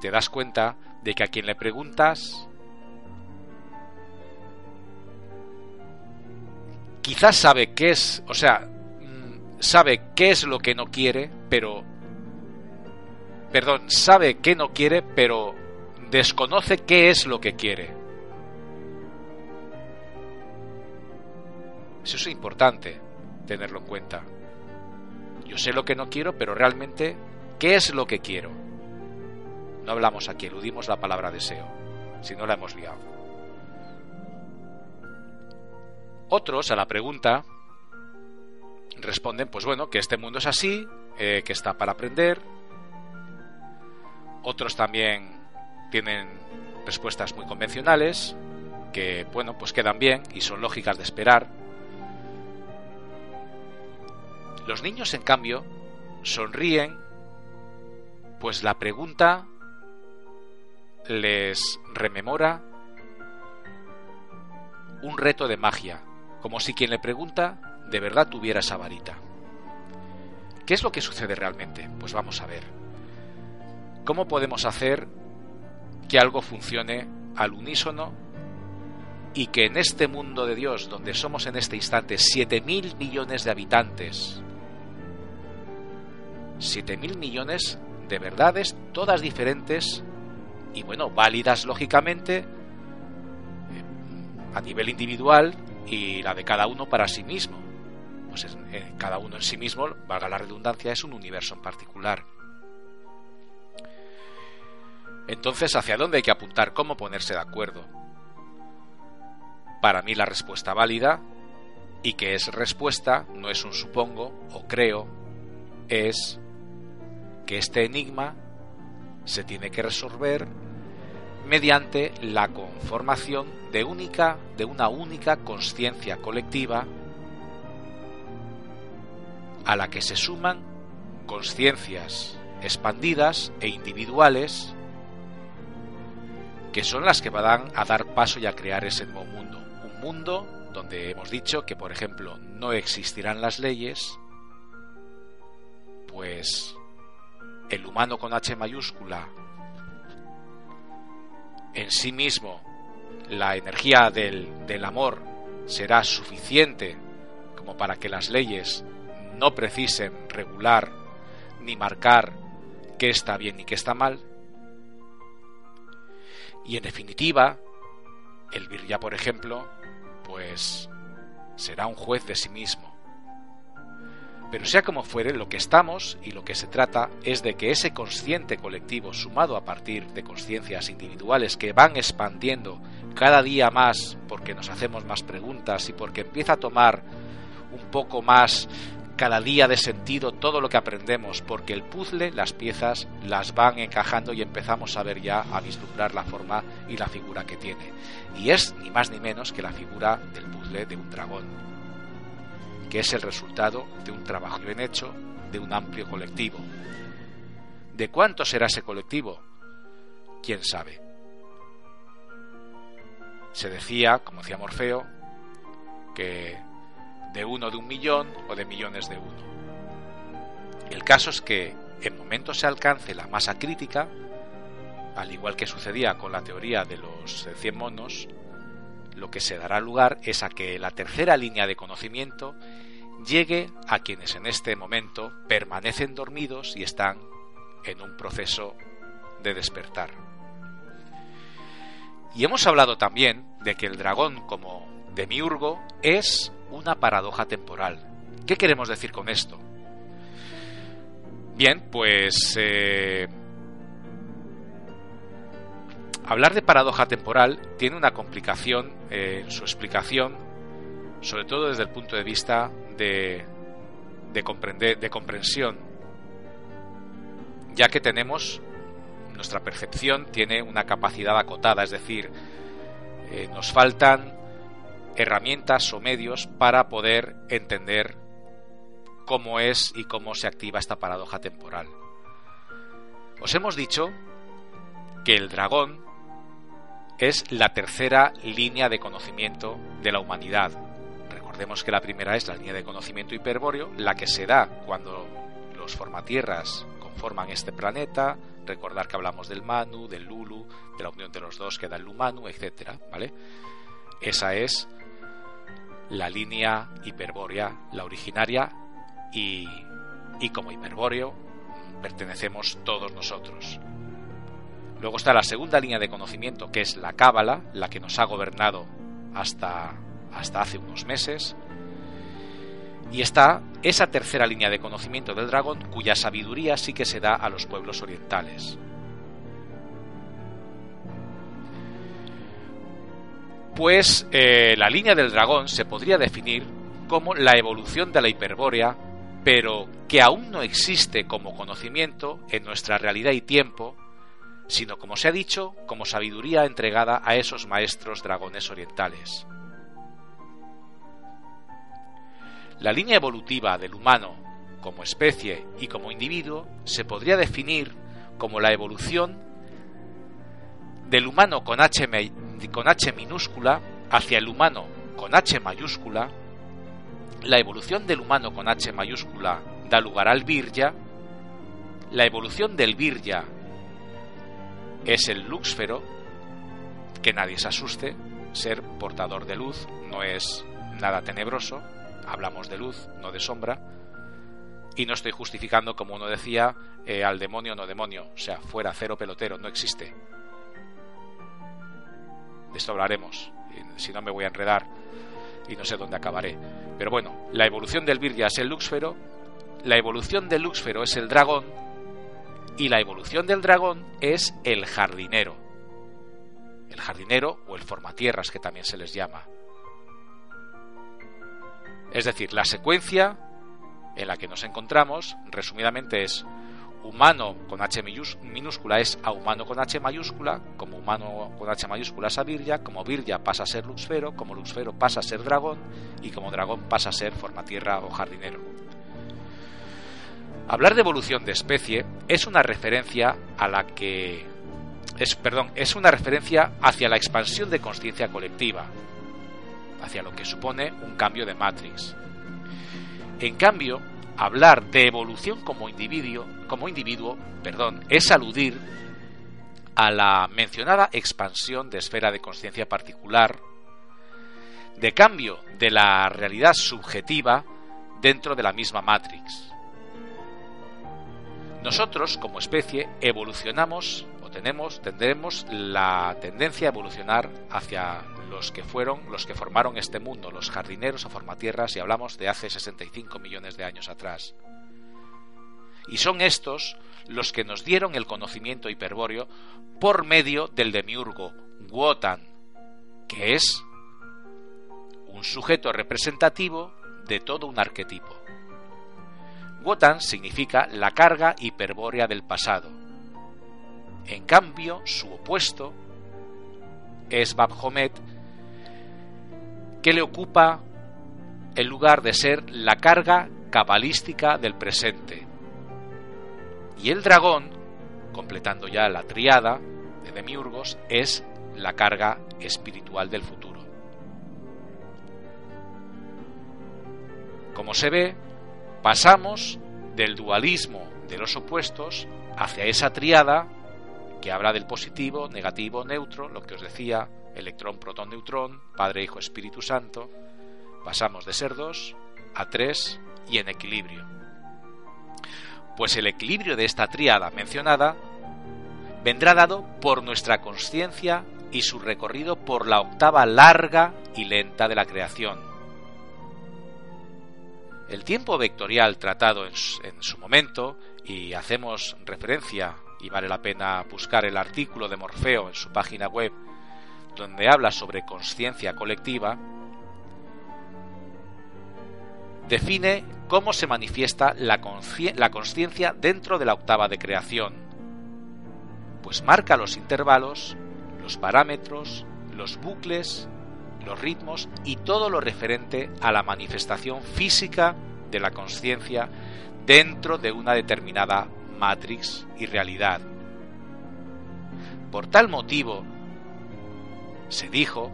te das cuenta de que a quien le preguntas quizás sabe qué es, o sea, mm, sabe qué es lo que no quiere, pero perdón, sabe que no quiere, pero desconoce qué es lo que quiere. Eso es importante tenerlo en cuenta. Yo sé lo que no quiero, pero realmente, ¿qué es lo que quiero? No hablamos aquí, eludimos la palabra deseo, si no la hemos liado. Otros a la pregunta responden, pues bueno, que este mundo es así, eh, que está para aprender. Otros también tienen respuestas muy convencionales, que bueno, pues quedan bien y son lógicas de esperar. Los niños, en cambio, sonríen, pues la pregunta les rememora un reto de magia, como si quien le pregunta de verdad tuviera esa varita. ¿Qué es lo que sucede realmente? Pues vamos a ver. ¿Cómo podemos hacer que algo funcione al unísono y que en este mundo de Dios, donde somos en este instante 7.000 millones de habitantes, 7.000 millones de verdades, todas diferentes y bueno, válidas lógicamente eh, a nivel individual y la de cada uno para sí mismo. Pues eh, cada uno en sí mismo, valga la redundancia, es un universo en particular. Entonces, ¿hacia dónde hay que apuntar? ¿Cómo ponerse de acuerdo? Para mí la respuesta válida, y que es respuesta, no es un supongo o creo, es que este enigma se tiene que resolver mediante la conformación de única de una única conciencia colectiva a la que se suman conciencias expandidas e individuales que son las que van a dar paso y a crear ese nuevo mundo. Un mundo donde hemos dicho que, por ejemplo, no existirán las leyes, pues el humano con H mayúscula en sí mismo, la energía del, del amor será suficiente como para que las leyes no precisen regular ni marcar qué está bien y qué está mal. Y en definitiva, el Virya, por ejemplo, pues será un juez de sí mismo. Pero sea como fuere, lo que estamos y lo que se trata es de que ese consciente colectivo, sumado a partir de conciencias individuales que van expandiendo cada día más porque nos hacemos más preguntas y porque empieza a tomar un poco más cada día de sentido todo lo que aprendemos, porque el puzzle, las piezas, las van encajando y empezamos a ver ya, a vislumbrar la forma y la figura que tiene. Y es ni más ni menos que la figura del puzzle de un dragón que es el resultado de un trabajo bien hecho de un amplio colectivo. ¿De cuánto será ese colectivo? ¿Quién sabe? Se decía, como decía Morfeo, que de uno de un millón o de millones de uno. El caso es que en momento se alcance la masa crítica, al igual que sucedía con la teoría de los 100 monos, lo que se dará lugar es a que la tercera línea de conocimiento llegue a quienes en este momento permanecen dormidos y están en un proceso de despertar. Y hemos hablado también de que el dragón como demiurgo es una paradoja temporal. ¿Qué queremos decir con esto? Bien, pues eh, Hablar de paradoja temporal tiene una complicación en su explicación, sobre todo desde el punto de vista de, de, comprender, de comprensión, ya que tenemos nuestra percepción tiene una capacidad acotada, es decir, eh, nos faltan herramientas o medios para poder entender cómo es y cómo se activa esta paradoja temporal. Os hemos dicho que el dragón es la tercera línea de conocimiento de la humanidad. Recordemos que la primera es la línea de conocimiento hiperbóreo, la que se da cuando los formatierras conforman este planeta, recordar que hablamos del Manu, del Lulu, de la unión de los dos que da el Lumanu, etcétera, ¿vale? Esa es la línea hiperbórea, la originaria, y, y como hiperbóreo pertenecemos todos nosotros. Luego está la segunda línea de conocimiento, que es la Cábala, la que nos ha gobernado hasta, hasta hace unos meses. Y está esa tercera línea de conocimiento del dragón, cuya sabiduría sí que se da a los pueblos orientales. Pues eh, la línea del dragón se podría definir como la evolución de la hiperbórea, pero que aún no existe como conocimiento en nuestra realidad y tiempo, sino como se ha dicho, como sabiduría entregada a esos maestros dragones orientales. La línea evolutiva del humano como especie y como individuo se podría definir como la evolución del humano con H, con H minúscula hacia el humano con H mayúscula, la evolución del humano con H mayúscula da lugar al Virya, la evolución del Virya es el Luxfero, que nadie se asuste, ser portador de luz no es nada tenebroso, hablamos de luz, no de sombra, y no estoy justificando, como uno decía, eh, al demonio no demonio, o sea, fuera cero pelotero, no existe. De esto hablaremos, si no me voy a enredar y no sé dónde acabaré. Pero bueno, la evolución del Virya es el Luxfero, la evolución del Luxfero es el dragón y la evolución del dragón es el jardinero. El jardinero o el formatierras que también se les llama. Es decir, la secuencia en la que nos encontramos, resumidamente, es humano con H minúscula es a humano con H mayúscula, como humano con H mayúscula es a Virya, como Virya pasa a ser Luxfero, como Luxfero pasa a ser dragón y como dragón pasa a ser formatierra o jardinero. Hablar de evolución de especie es una referencia a la que es perdón, es una referencia hacia la expansión de conciencia colectiva, hacia lo que supone un cambio de matrix. En cambio, hablar de evolución como individuo, como individuo, perdón, es aludir a la mencionada expansión de esfera de conciencia particular, de cambio de la realidad subjetiva dentro de la misma Matrix. Nosotros, como especie, evolucionamos o tenemos, tendremos la tendencia a evolucionar hacia los que fueron, los que formaron este mundo, los jardineros o formatierras, y hablamos de hace 65 millones de años atrás. Y son estos los que nos dieron el conocimiento hiperbóreo por medio del demiurgo Wotan, que es un sujeto representativo de todo un arquetipo. Wotan significa la carga hiperbórea del pasado. En cambio, su opuesto es Babhomet, que le ocupa el lugar de ser la carga cabalística del presente. Y el dragón, completando ya la triada de Demiurgos, es la carga espiritual del futuro. Como se ve, pasamos del dualismo de los opuestos hacia esa triada que habla del positivo, negativo, neutro, lo que os decía electrón, protón, neutrón, Padre, Hijo, Espíritu Santo, pasamos de ser dos a tres y en equilibrio. Pues el equilibrio de esta tríada mencionada vendrá dado por nuestra conciencia y su recorrido por la octava larga y lenta de la creación. El tiempo vectorial tratado en su momento, y hacemos referencia y vale la pena buscar el artículo de Morfeo en su página web, donde habla sobre conciencia colectiva, define cómo se manifiesta la conciencia dentro de la octava de creación, pues marca los intervalos, los parámetros, los bucles, los ritmos y todo lo referente a la manifestación física de la conciencia dentro de una determinada matrix y realidad. Por tal motivo, se dijo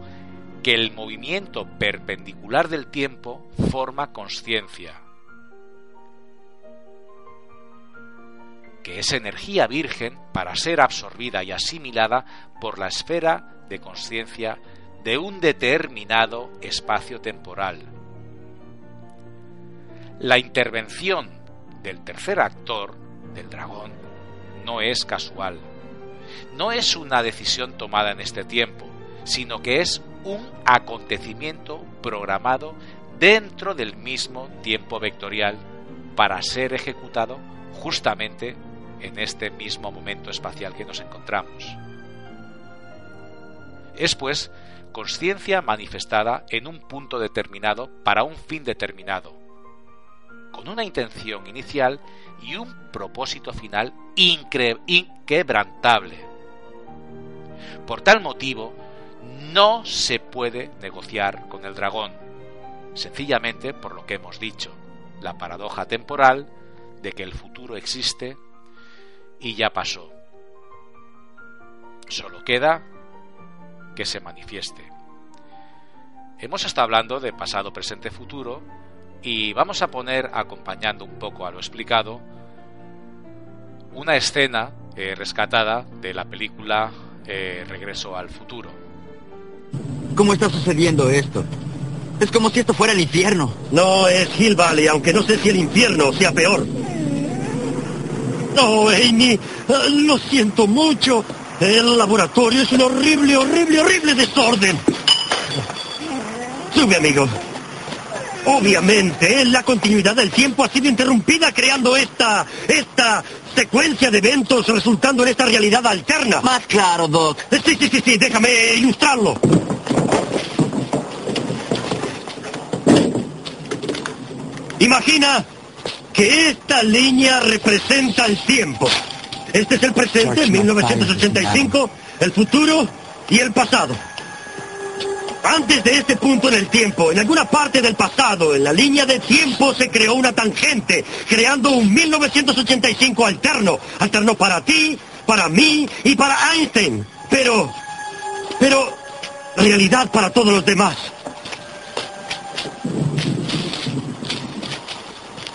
que el movimiento perpendicular del tiempo forma conciencia, que es energía virgen para ser absorbida y asimilada por la esfera de conciencia de un determinado espacio temporal. La intervención del tercer actor, del dragón, no es casual. No es una decisión tomada en este tiempo, sino que es un acontecimiento programado dentro del mismo tiempo vectorial para ser ejecutado justamente en este mismo momento espacial que nos encontramos. Es pues conciencia manifestada en un punto determinado para un fin determinado, con una intención inicial y un propósito final inquebrantable. Por tal motivo, no se puede negociar con el dragón, sencillamente por lo que hemos dicho, la paradoja temporal de que el futuro existe y ya pasó. Solo queda que se manifieste. Hemos estado hablando de pasado, presente, futuro y vamos a poner, acompañando un poco a lo explicado, una escena eh, rescatada de la película eh, Regreso al futuro. ¿Cómo está sucediendo esto? Es como si esto fuera el infierno. No, es Hill Valley, aunque no sé si el infierno sea peor. No, Amy, lo siento mucho. El laboratorio es un horrible, horrible, horrible desorden. Sube, amigo. Obviamente, la continuidad del tiempo ha sido interrumpida creando esta, esta secuencia de eventos resultando en esta realidad alterna. Más claro, Doc. Sí, sí, sí, sí, déjame ilustrarlo. Imagina que esta línea representa el tiempo. Este es el presente, 1985, el futuro y el pasado. Antes de este punto en el tiempo, en alguna parte del pasado, en la línea de tiempo se creó una tangente, creando un 1985 alterno. Alterno para ti, para mí y para Einstein. Pero, pero, realidad para todos los demás.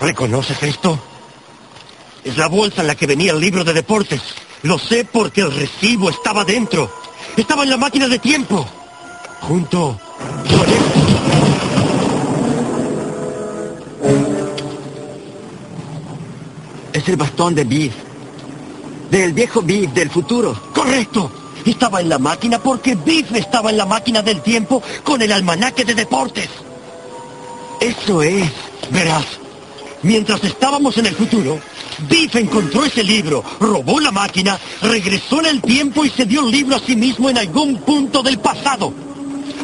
¿Reconoces esto? Es la bolsa en la que venía el libro de deportes. Lo sé porque el recibo estaba dentro. Estaba en la máquina de tiempo. Junto con. Es el bastón de Biff. Del viejo Biff del futuro. Correcto. Estaba en la máquina porque Biff estaba en la máquina del tiempo con el almanaque de deportes. Eso es. Verás, mientras estábamos en el futuro, Biff encontró ese libro, robó la máquina, regresó en el tiempo y se dio el libro a sí mismo en algún punto del pasado.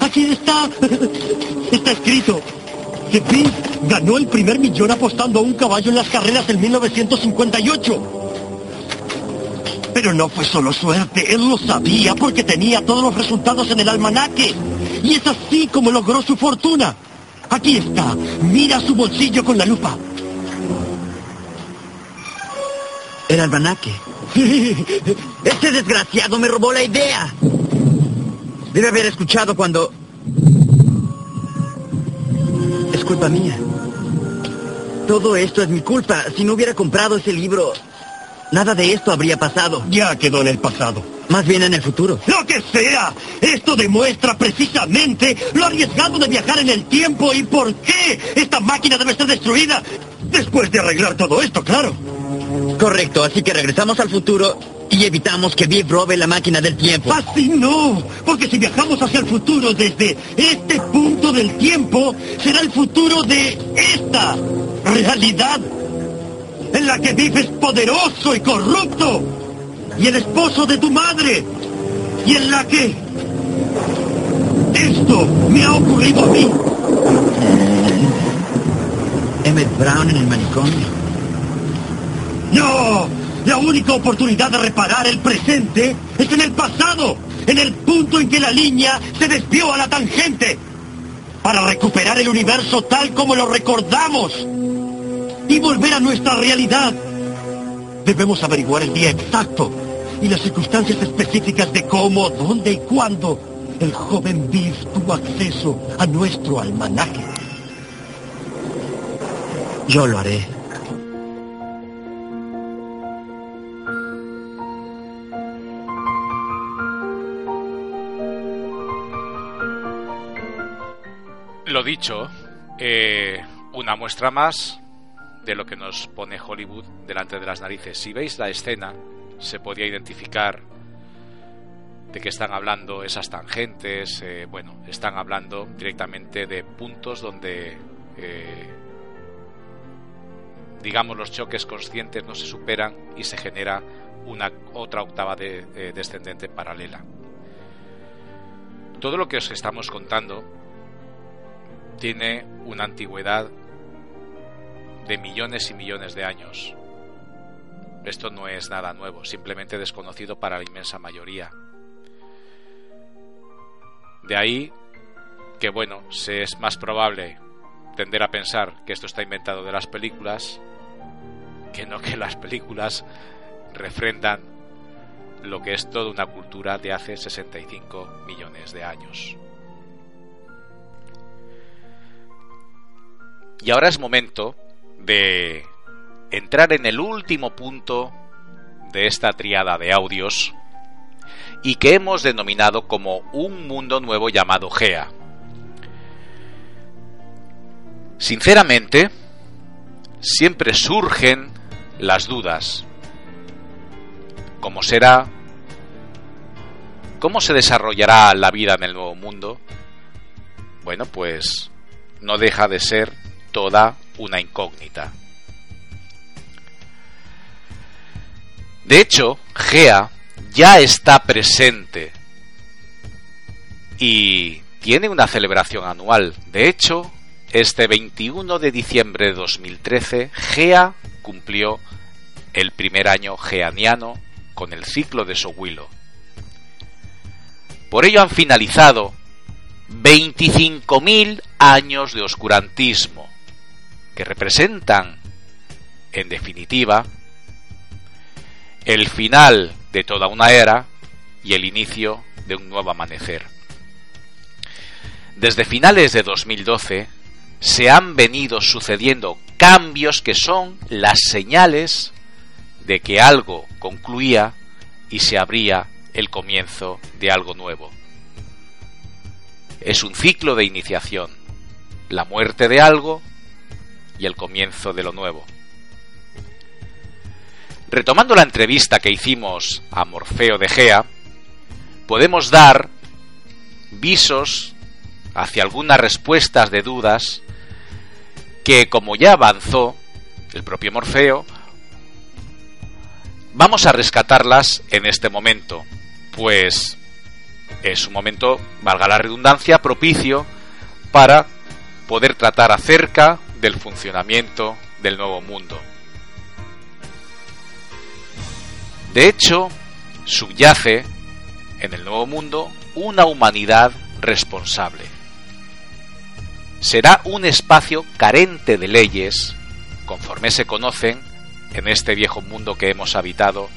Aquí está. Está escrito que Biff ganó el primer millón apostando a un caballo en las carreras del 1958. Pero no fue solo suerte, él lo sabía porque tenía todos los resultados en el almanaque. Y es así como logró su fortuna. Aquí está, mira su bolsillo con la lupa. El almanaque. Este desgraciado me robó la idea. Debe haber escuchado cuando... Es culpa mía. Todo esto es mi culpa. Si no hubiera comprado ese libro, nada de esto habría pasado. Ya quedó en el pasado. Más bien en el futuro. Lo que sea. Esto demuestra precisamente lo arriesgado de viajar en el tiempo y por qué esta máquina debe ser destruida. Después de arreglar todo esto, claro. Correcto, así que regresamos al futuro y evitamos que Biff robe la máquina del tiempo. Así no, porque si viajamos hacia el futuro desde este punto del tiempo, será el futuro de esta realidad en la que Biff es poderoso y corrupto. y el esposo de tu madre, y en la que esto me ha ocurrido a mí. Emmett Brown en el manicomio. No, la única oportunidad de reparar el presente es en el pasado, en el punto en que la línea se desvió a la tangente, para recuperar el universo tal como lo recordamos y volver a nuestra realidad. Debemos averiguar el día exacto y las circunstancias específicas de cómo, dónde y cuándo el joven Biff tuvo acceso a nuestro almanaque. Yo lo haré. Lo dicho, eh, una muestra más de lo que nos pone Hollywood delante de las narices. Si veis la escena, se podía identificar de qué están hablando esas tangentes. eh, bueno, están hablando directamente de puntos donde, eh, digamos, los choques conscientes no se superan y se genera una otra octava de, descendente paralela. Todo lo que os estamos contando tiene una antigüedad de millones y millones de años. Esto no es nada nuevo, simplemente desconocido para la inmensa mayoría. De ahí que, bueno, se es más probable tender a pensar que esto está inventado de las películas que no que las películas refrendan lo que es toda una cultura de hace 65 millones de años. Y ahora es momento de entrar en el último punto de esta triada de audios y que hemos denominado como un mundo nuevo llamado Gea. Sinceramente, siempre surgen las dudas. ¿Cómo será? ¿Cómo se desarrollará la vida en el nuevo mundo? Bueno, pues no deja de ser toda una incógnita. De hecho, Gea ya está presente y tiene una celebración anual. De hecho, este 21 de diciembre de 2013, Gea cumplió el primer año geaniano con el ciclo de Sowilo. Por ello han finalizado 25.000 años de oscurantismo, que representan, en definitiva, el final de toda una era y el inicio de un nuevo amanecer. Desde finales de 2012 se han venido sucediendo cambios que son las señales de que algo concluía y se abría el comienzo de algo nuevo. Es un ciclo de iniciación, la muerte de algo y el comienzo de lo nuevo. Retomando la entrevista que hicimos a Morfeo de Gea, podemos dar visos hacia algunas respuestas de dudas que, como ya avanzó el propio Morfeo, vamos a rescatarlas en este momento, pues es un momento, valga la redundancia, propicio para poder tratar acerca del funcionamiento del nuevo mundo. De hecho, subyace en el nuevo mundo una humanidad responsable. Será un espacio carente de leyes, conforme se conocen en este viejo mundo que hemos habitado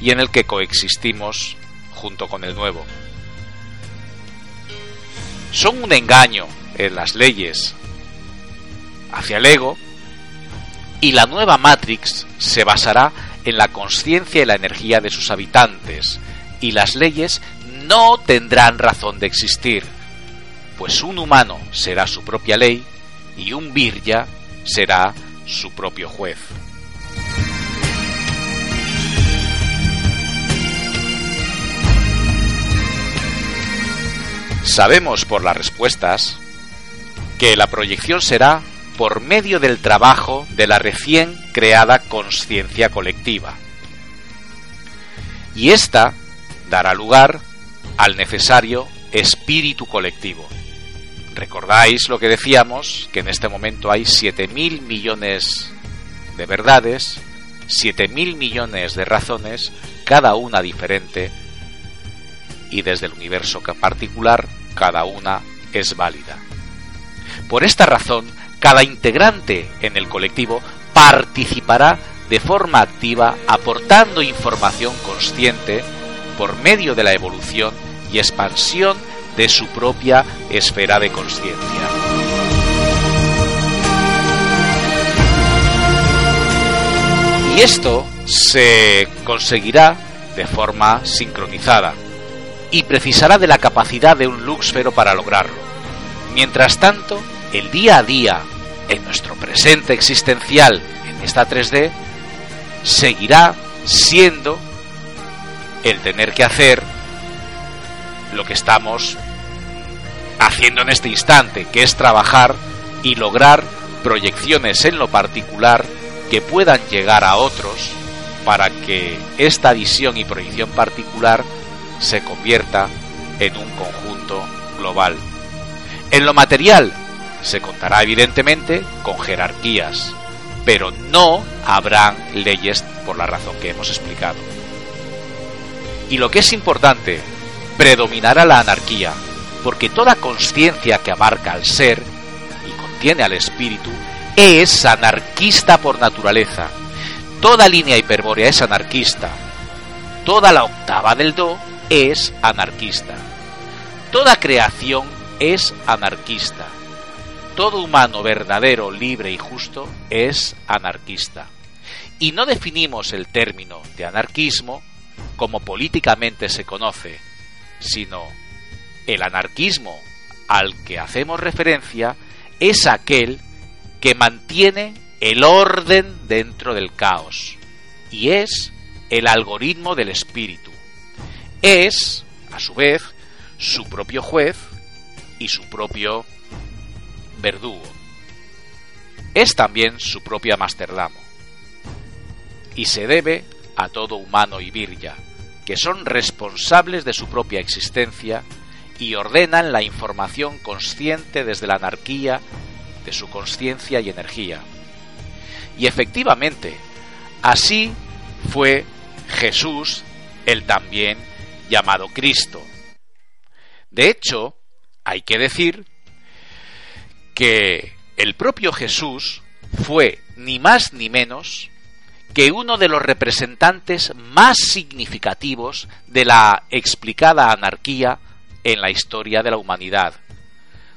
y en el que coexistimos junto con el nuevo. Son un engaño en las leyes hacia el ego y la nueva Matrix se basará en la conciencia y la energía de sus habitantes, y las leyes no tendrán razón de existir, pues un humano será su propia ley y un virya será su propio juez. Sabemos por las respuestas que la proyección será por medio del trabajo de la recién creada conciencia colectiva. Y esta dará lugar al necesario espíritu colectivo. Recordáis lo que decíamos, que en este momento hay 7.000 millones de verdades, 7.000 millones de razones, cada una diferente, y desde el universo particular, cada una es válida. Por esta razón, cada integrante en el colectivo participará de forma activa aportando información consciente por medio de la evolución y expansión de su propia esfera de conciencia. Y esto se conseguirá de forma sincronizada y precisará de la capacidad de un luxfero para lograrlo. Mientras tanto, el día a día, en nuestro presente existencial en esta 3D, seguirá siendo el tener que hacer lo que estamos haciendo en este instante, que es trabajar y lograr proyecciones en lo particular que puedan llegar a otros para que esta visión y proyección particular se convierta en un conjunto global. En lo material se contará evidentemente con jerarquías, pero no habrán leyes por la razón que hemos explicado. Y lo que es importante, predominará la anarquía, porque toda conciencia que abarca al ser y contiene al espíritu es anarquista por naturaleza. Toda línea hiperbórea es anarquista. Toda la octava del do es anarquista. Toda creación es anarquista. Todo humano verdadero, libre y justo es anarquista. Y no definimos el término de anarquismo como políticamente se conoce, sino el anarquismo al que hacemos referencia es aquel que mantiene el orden dentro del caos y es el algoritmo del espíritu. Es, a su vez, su propio juez y su propio verdugo. Es también su propio Amsterdamo. Y se debe a todo humano y virya, que son responsables de su propia existencia y ordenan la información consciente desde la anarquía de su conciencia y energía. Y efectivamente, así fue Jesús, el también llamado Cristo. De hecho, hay que decir que el propio Jesús fue ni más ni menos que uno de los representantes más significativos de la explicada anarquía en la historia de la humanidad.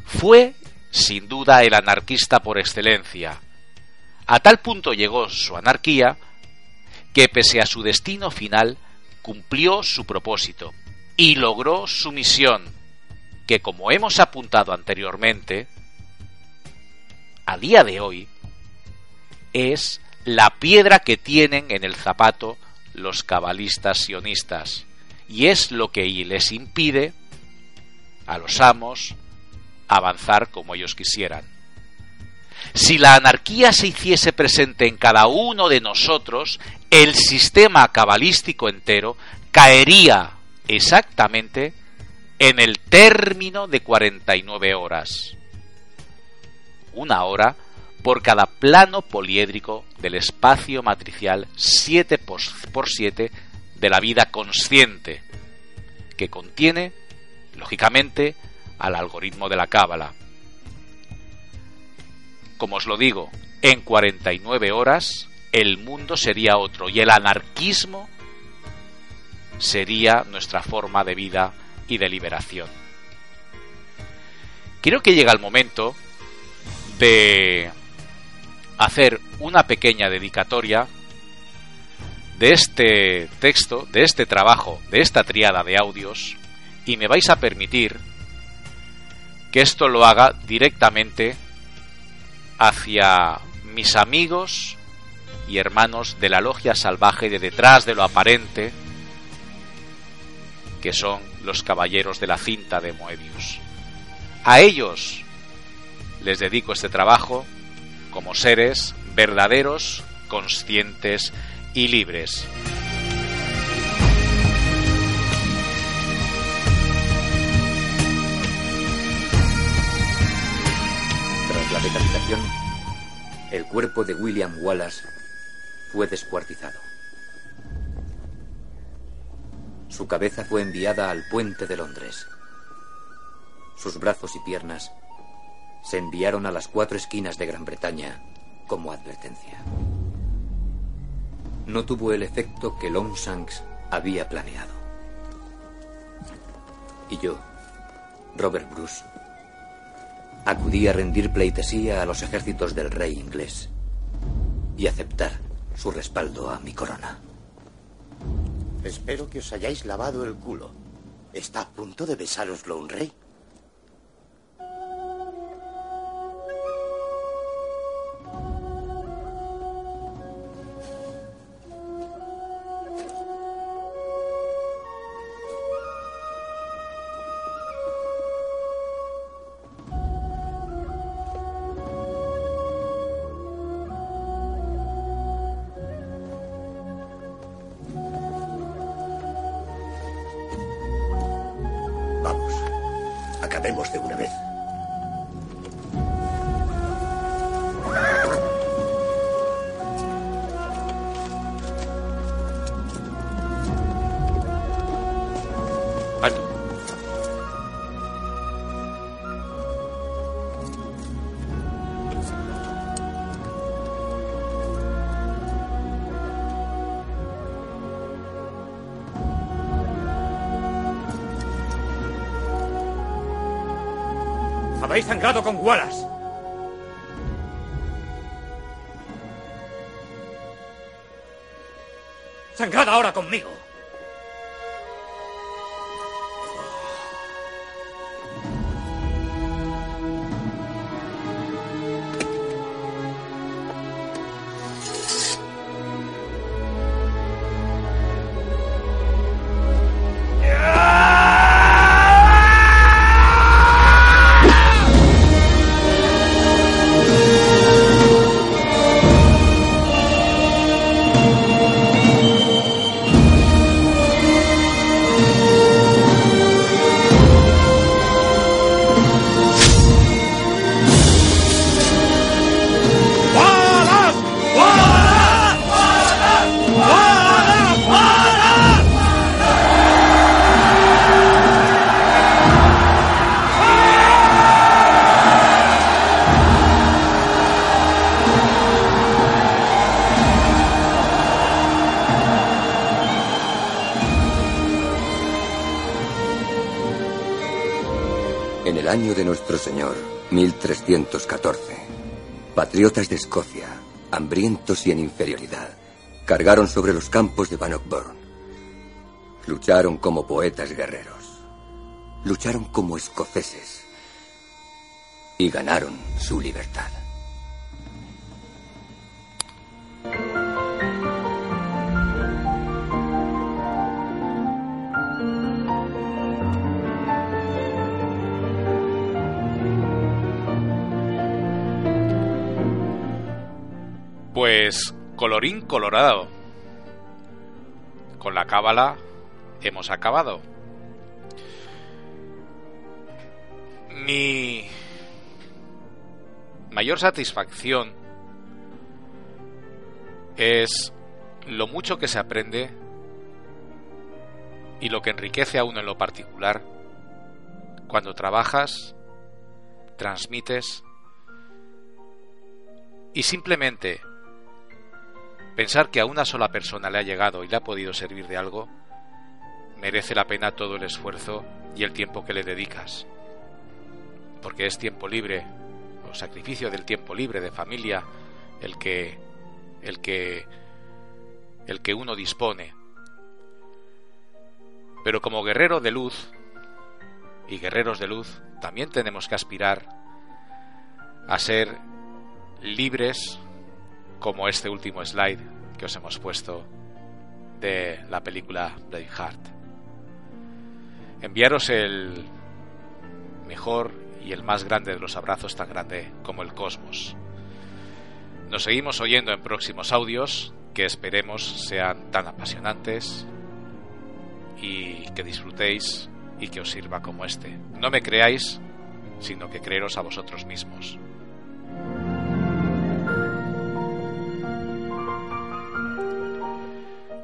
Fue, sin duda, el anarquista por excelencia. A tal punto llegó su anarquía que, pese a su destino final, cumplió su propósito y logró su misión, que como hemos apuntado anteriormente, a día de hoy es la piedra que tienen en el zapato los cabalistas sionistas, y es lo que les impide a los amos avanzar como ellos quisieran. Si la anarquía se hiciese presente en cada uno de nosotros, el sistema cabalístico entero caería exactamente en el término de 49 horas. Una hora por cada plano poliédrico del espacio matricial 7 por 7 de la vida consciente, que contiene lógicamente, al algoritmo de la cábala. Como os lo digo, en 49 horas el mundo sería otro y el anarquismo sería nuestra forma de vida y de liberación. Creo que llega el momento de hacer una pequeña dedicatoria de este texto, de este trabajo, de esta triada de audios y me vais a permitir que esto lo haga directamente hacia mis amigos y hermanos de la logia salvaje de detrás de lo aparente, que son los caballeros de la cinta de Moebius. A ellos les dedico este trabajo como seres verdaderos, conscientes y libres. Tras la decapitación, el cuerpo de William Wallace fue descuartizado. Su cabeza fue enviada al puente de Londres. Sus brazos y piernas se enviaron a las cuatro esquinas de Gran Bretaña como advertencia. No tuvo el efecto que Longshanks había planeado. Y yo, Robert Bruce, acudí a rendir pleitesía a los ejércitos del rey inglés y aceptar su respaldo a mi corona. Espero que os hayáis lavado el culo. ¿Está a punto de besároslo un rey? Sangrado con Wallace. Sangrad ahora conmigo. Año de nuestro Señor, 1314, patriotas de Escocia, hambrientos y en inferioridad, cargaron sobre los campos de Bannockburn. Lucharon como poetas guerreros. Lucharon como escoceses. Y ganaron su libertad. Pues colorín colorado. Con la cábala hemos acabado. Mi mayor satisfacción es lo mucho que se aprende y lo que enriquece a uno en lo particular cuando trabajas, transmites y simplemente pensar que a una sola persona le ha llegado y le ha podido servir de algo, merece la pena todo el esfuerzo y el tiempo que le dedicas. Porque es tiempo libre, o sacrificio del tiempo libre de familia, el que el que el que uno dispone. Pero como guerrero de luz y guerreros de luz, también tenemos que aspirar a ser libres como este último slide que os hemos puesto de la película Braveheart. Enviaros el mejor y el más grande de los abrazos tan grande como el cosmos. Nos seguimos oyendo en próximos audios que esperemos sean tan apasionantes y que disfrutéis y que os sirva como este. No me creáis, sino que creeros a vosotros mismos.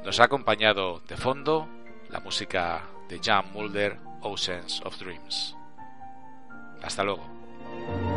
Nos ha acompañado de fondo la música de Jan Mulder, Oceans of Dreams. Hasta luego.